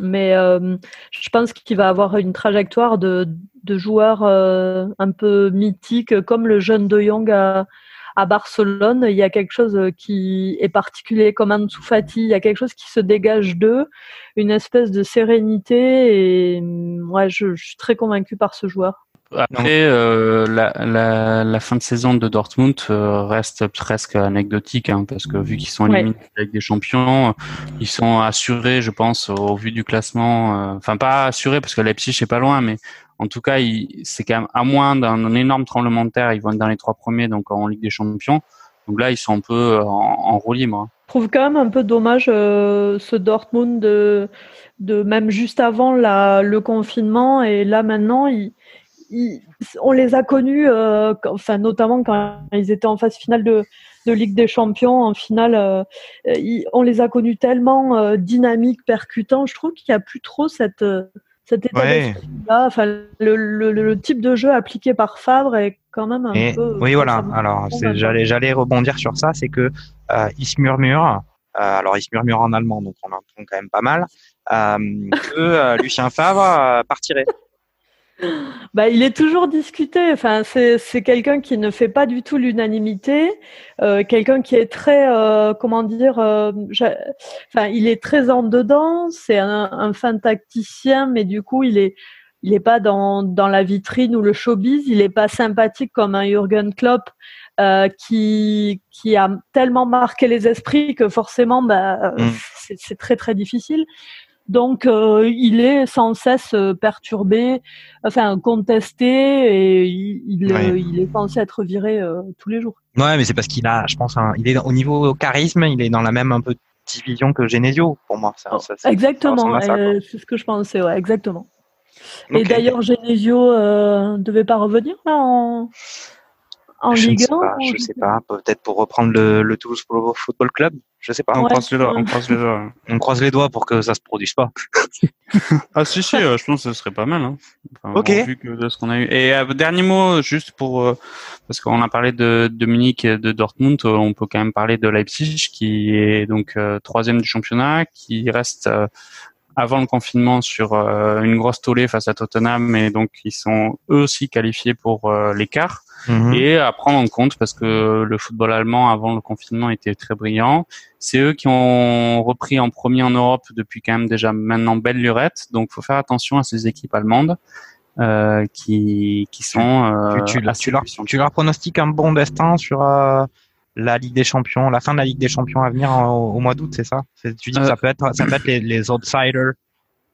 mais je pense qu'il va avoir une trajectoire de, de joueur un peu mythique, comme le jeune De Jong a, à Barcelone, il y a quelque chose euh, qui est particulier comme Ansu Fati, il y a quelque chose qui se dégage d'eux, une espèce de sérénité et ouais, je, je suis très convaincu par ce joueur. Après, euh, la, la, la, fin de saison de Dortmund euh, reste presque anecdotique, hein, parce que vu qu'ils sont éliminés avec des champions, ils sont assurés, je pense, au vu du classement. Enfin, pas assurés parce que Leipzig est pas loin, mais en tout cas, c'est quand même à moins d'un énorme tremblement de terre, ils vont être dans les trois premiers, donc en Ligue des Champions. Donc là, ils sont un peu euh, en, roue libre. Je trouve quand même un peu dommage euh, ce Dortmund de, même juste avant le confinement et là maintenant, on les a connus, euh, enfin notamment quand ils étaient en phase finale de Ligue des Champions, en finale, on les a connus tellement dynamiques, percutants. Je trouve qu'il n'y a plus trop cette cet état là enfin, le, le, le, type de jeu appliqué par Fabre est quand même un peu. Oui, voilà. Alors, j'allais, j'allais rebondir sur ça, c'est que euh, il se murmure. Euh, alors, il se murmure en allemand, donc on entend quand même pas mal. Euh, que euh, Lucien Favre partirait. Bah, il est toujours discuté. Enfin, c'est quelqu'un qui ne fait pas du tout l'unanimité, euh, quelqu'un qui est très, euh, comment dire, euh, enfin, il est très en dedans. C'est un, un, fin tacticien, mais du coup, il est, il est pas dans dans la vitrine ou le showbiz. Il est pas sympathique comme un Jürgen Klopp. Euh, qui qui a tellement marqué les esprits que forcément bah, mm. c'est très très difficile. Donc, euh, il est sans cesse euh, perturbé, enfin contesté, et il, euh, il est censé être viré tous les jours. Ouais, mais c'est parce qu'il a, je pense, il est au niveau charisme, il est dans la même un peu division que Genesio pour moi. Ça, exactement, c'est ce que je pensais, ouais, exactement. Et d'ailleurs, Genesio euh, devait pas revenir là en, en je Ligue 1 pas, Je sais pas, peut-être pour reprendre le, le Toulouse Football Club. Je sais pas. On croise les doigts. On croise les doigts. on croise les doigts pour que ça se produise pas. *laughs* ah si si, euh, je pense que ce serait pas mal. Hein. ok. Vu que de ce qu'on a eu. Et euh, dernier mot, juste pour euh, parce qu'on a parlé de Dominique et de Dortmund, on peut quand même parler de Leipzig qui est donc troisième du championnat, qui reste avant le confinement sur une grosse tollée face à Tottenham et donc ils sont eux aussi qualifiés pour l'écart. Mhm. et à prendre en compte parce que le football allemand avant le confinement était très brillant. C'est eux qui ont repris en premier en Europe depuis quand même déjà maintenant belle lurette. Donc faut faire attention à ces équipes allemandes. Euh, qui, qui sont euh, tu, tu, tu, leur, tu, leur, pronostiques un bon destin sur euh, la Ligue des Champions, la fin de la Ligue des Champions à venir au, mois d'août, c'est ça? Tu dis que ça peut être, ça peut être les, les outsiders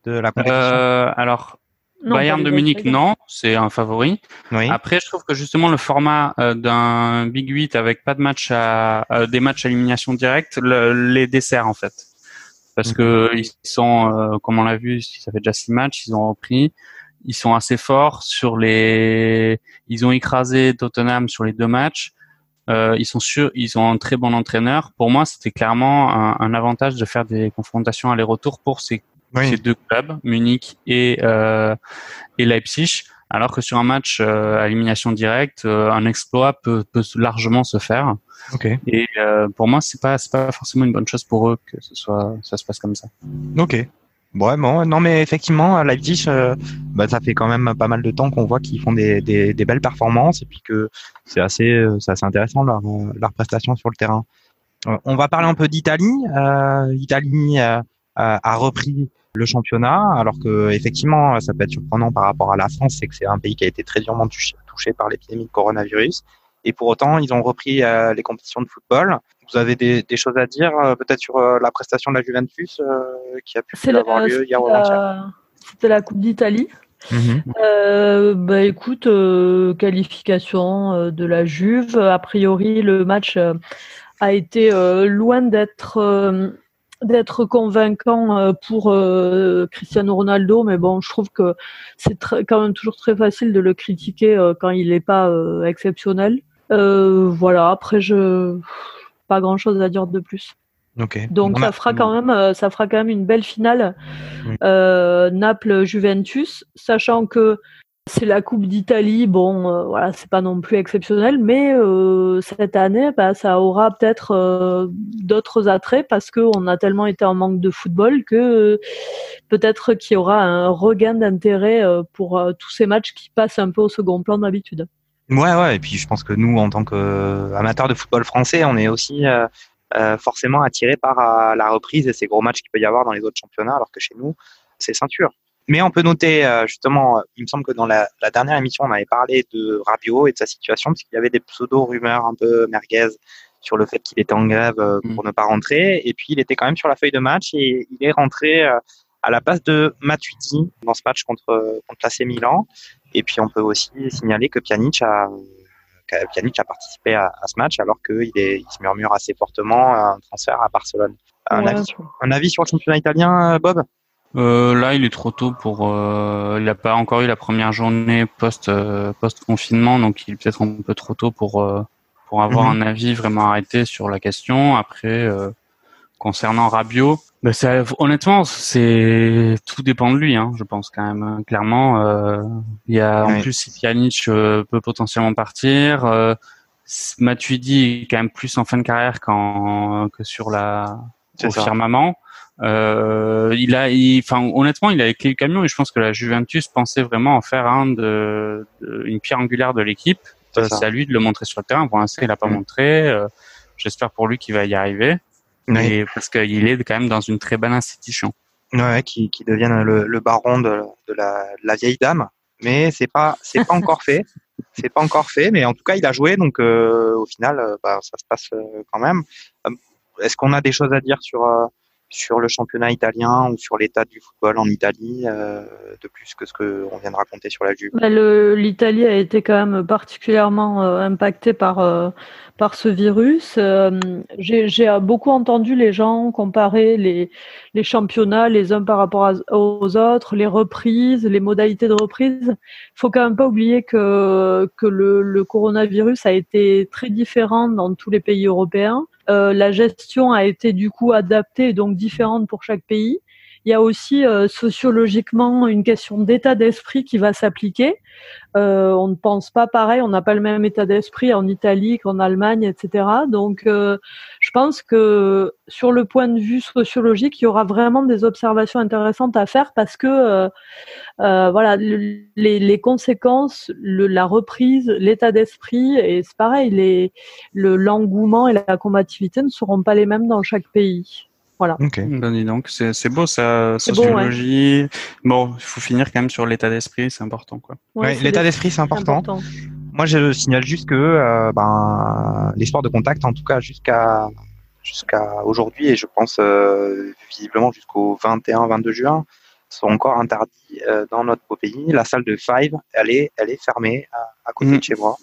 de la compétition. Euh, alors Bayern de Munich, non, c'est un favori. Après, je trouve que justement le format euh, d'un Big 8 avec pas de match à euh, des matchs à élimination directe les dessert en fait, parce que ils sont, euh, comme on l'a vu, ça fait déjà six matchs, ils ont repris, ils sont assez forts sur les, ils ont écrasé Tottenham sur les deux matchs. Ils sont sûrs, ils ont un très bon entraîneur. Pour moi, c'était clairement un, un, avantage de faire des confrontations aller-retour pour ces ces deux clubs, Munich et, euh, et Leipzig. Alors que sur un match euh, à élimination directe, euh, un exploit peut, peut largement se faire. Okay. Et euh, pour moi, c'est pas c'est pas forcément une bonne chose pour eux que ce soit ça se passe comme ça. Ok. Bon, bon, non, mais effectivement, Leipzig, euh, bah, ça fait quand même pas mal de temps qu'on voit qu'ils font des, des, des, belles performances et puis que c'est assez, c'est assez intéressant leur, leur prestation sur le terrain. on va parler un peu d'Italie. L'Italie a repris le championnat, alors que effectivement, ça peut être surprenant par rapport à la France, c'est que c'est un pays qui a été très durement touché, par l'épidémie de coronavirus. Et pour autant, ils ont repris euh, les compétitions de football. Vous avez des, choses à dire euh, peut-être sur euh, la prestation de la Juventus qui a pu avoir lieu hier au C'était la Coupe d'Italie. Bah écoute, qualification de la Juve. A priori, le match a été loin d'être d'être convaincant euh, pour euh, Cristiano Ronaldo, mais bon, je trouve que c'est quand même toujours très facile de le critiquer euh, quand il n'est pas exceptionnel. voilà, après, je pas grand chose à dire de plus. Donc ça fera quand même, euh, ça fera quand même une belle finale euh, Naples-Juventus, sachant que c'est la Coupe d'Italie. Bon, euh, voilà, c'est pas non plus exceptionnel, mais cette année, bah, ça aura peut-être d'autres attraits parce qu'on a tellement été en manque de football que peut-être qu'il y aura un regain d'intérêt pour tous ces matchs qui passent un peu au second plan d'habitude. Ouais, ouais, et puis je pense que nous, en tant qu'amateurs de football français, on est aussi euh, forcément attiré par euh, la reprise et ces gros matchs qu'il peut y avoir dans les autres championnats, alors que chez nous, c'est ceinture. Mais on peut noter, euh, justement, il me semble que dans la, la, dernière émission, on avait parlé de Rabiot et de sa situation, parce qu'il y avait des pseudo-rumeurs un peu merguez sur le fait qu'il était en grève mm. pour ne pas rentrer. Et puis, il était quand même sur la feuille de match et il est rentré à la place de Matuidi dans ce match contre, contre l'AC Milan. Et puis, on peut aussi signaler que Pjanic a Pjanic a participé à, ce match alors qu'il il se murmure assez fortement un transfert à Barcelone. Un, avis, sur le championnat italien, Bob? Euh, là, il est trop tôt pour. Euh, il n'a pas encore eu la première journée post euh, post confinement, donc il est peut-être un peu trop tôt pour pour avoir mhm. un avis vraiment arrêté sur la question. Après, concernant Rabiot, bah, honnêtement, c'est tout dépend de lui, hein, je pense quand même. Hein. Clairement, euh, il y a en plus si Pjanic euh, peut potentiellement partir. Euh, Matuidi est quand même plus en fin de carrière qu'en que sur la au firmament. Euh, il a, enfin honnêtement, il a écrit le camion et je pense que la Juventus pensait vraiment en faire un de, une pierre angulaire de l'équipe. C'est à lui de le montrer sur le terrain. Pour l'instant, il l'a pas mm. montré. Euh, j'espère pour lui qu'il va y arriver parce qu'il est quand même dans une très bonne institution. Ouais, qui, qui devienne le, baron de, la, vieille dame. Mais c'est pas c'est pas encore fait. *laughs* C'est pas encore fait, mais en tout cas il a joué, donc euh, au final euh, bah, ça se passe euh, quand même. Est-ce qu'on a des choses à dire sur sur le championnat italien ou sur l'état du football en Italie, euh, de plus que ce qu'on vient de raconter sur la Juve L'Italie a été quand même particulièrement euh, impactée par, euh, par ce virus. J'ai beaucoup entendu les gens comparer les, les championnats les uns par rapport aux autres, les reprises, les modalités de reprise. Il faut quand même pas oublier que, que le, le coronavirus a été très différent dans tous les pays européens. Euh, la gestion a été du coup adaptée, donc différente pour chaque pays. Il y a aussi euh, sociologiquement une question d'état d'esprit qui va s'appliquer. Euh, on ne pense pas pareil, on n'a pas le même état d'esprit en Italie qu'en Allemagne, etc. Donc, euh, je pense que sur le point de vue sociologique, il y aura vraiment des observations intéressantes à faire parce que, euh, voilà, les, les, conséquences, le, la reprise, l'état d'esprit, et c'est pareil, les, le l'engouement et la combativité ne seront pas les mêmes dans chaque pays. Voilà. Ok, ben donc, c'est beau ça, sociologie. Bon, il faut finir quand même sur l'état d'esprit, c'est important quoi. Ouais, l'état d'esprit c'est important. Moi, je signale juste que euh, ben, les sports de contact, en tout cas jusqu'à jusqu'à aujourd'hui et je pense euh, visiblement jusqu'au 21-22 juin, sont encore interdits euh, dans notre beau pays. La salle de Five, elle est, elle est fermée à, côté de mm. chez moi.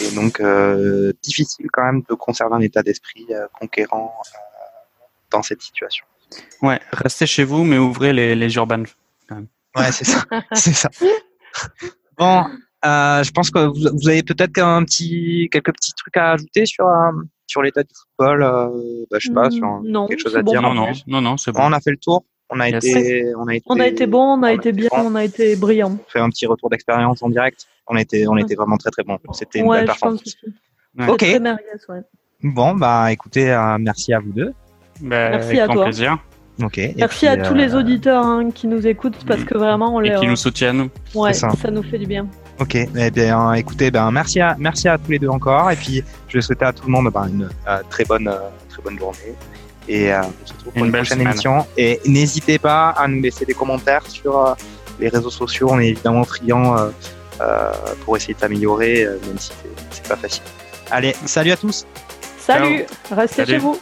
Et donc, euh, difficile quand même de conserver un état d'esprit conquérant dans cette situation. Ouais, restez chez vous, mais ouvrez les, les urbanes. Ouais, c'est ça. *laughs* c'est ça. *laughs* Bon, je pense que vous, avez peut-être un petit, quelques petits trucs à ajouter sur, euh, sur l'état du football. Euh, bah, je sais pas, sur non, quelque chose à dire. Non, non, non, non c'est bon. On a fait le tour. On a, été, on a été, on a été bon, on a été bien, on a été brillant. On fait un petit retour d'expérience en direct. On a été, on été vraiment très très bon. C'était une belle performance. Ok. Très ouais. Bon, bah écoutez, merci à vous deux. Bah, Merci à toi. plaisir. Merci à tous les euh, auditeurs hein, qui nous écoutent parce que vraiment on les. Et qui nous soutiennent. Ouais, ça. nous fait du bien. Ok, eh bien, écoutez, ben, merci, à, merci à tous les deux encore. Et puis, je vais souhaiter à tout le monde ben, une euh, très, bonne, euh, très bonne journée. Et on se retrouve pour une, prochaine émission. Et n'hésitez pas à nous laisser des commentaires sur les réseaux sociaux. On est évidemment friands pour essayer de s'améliorer, même si c'est pas facile. Allez, salut à tous. Salut, restez chez vous.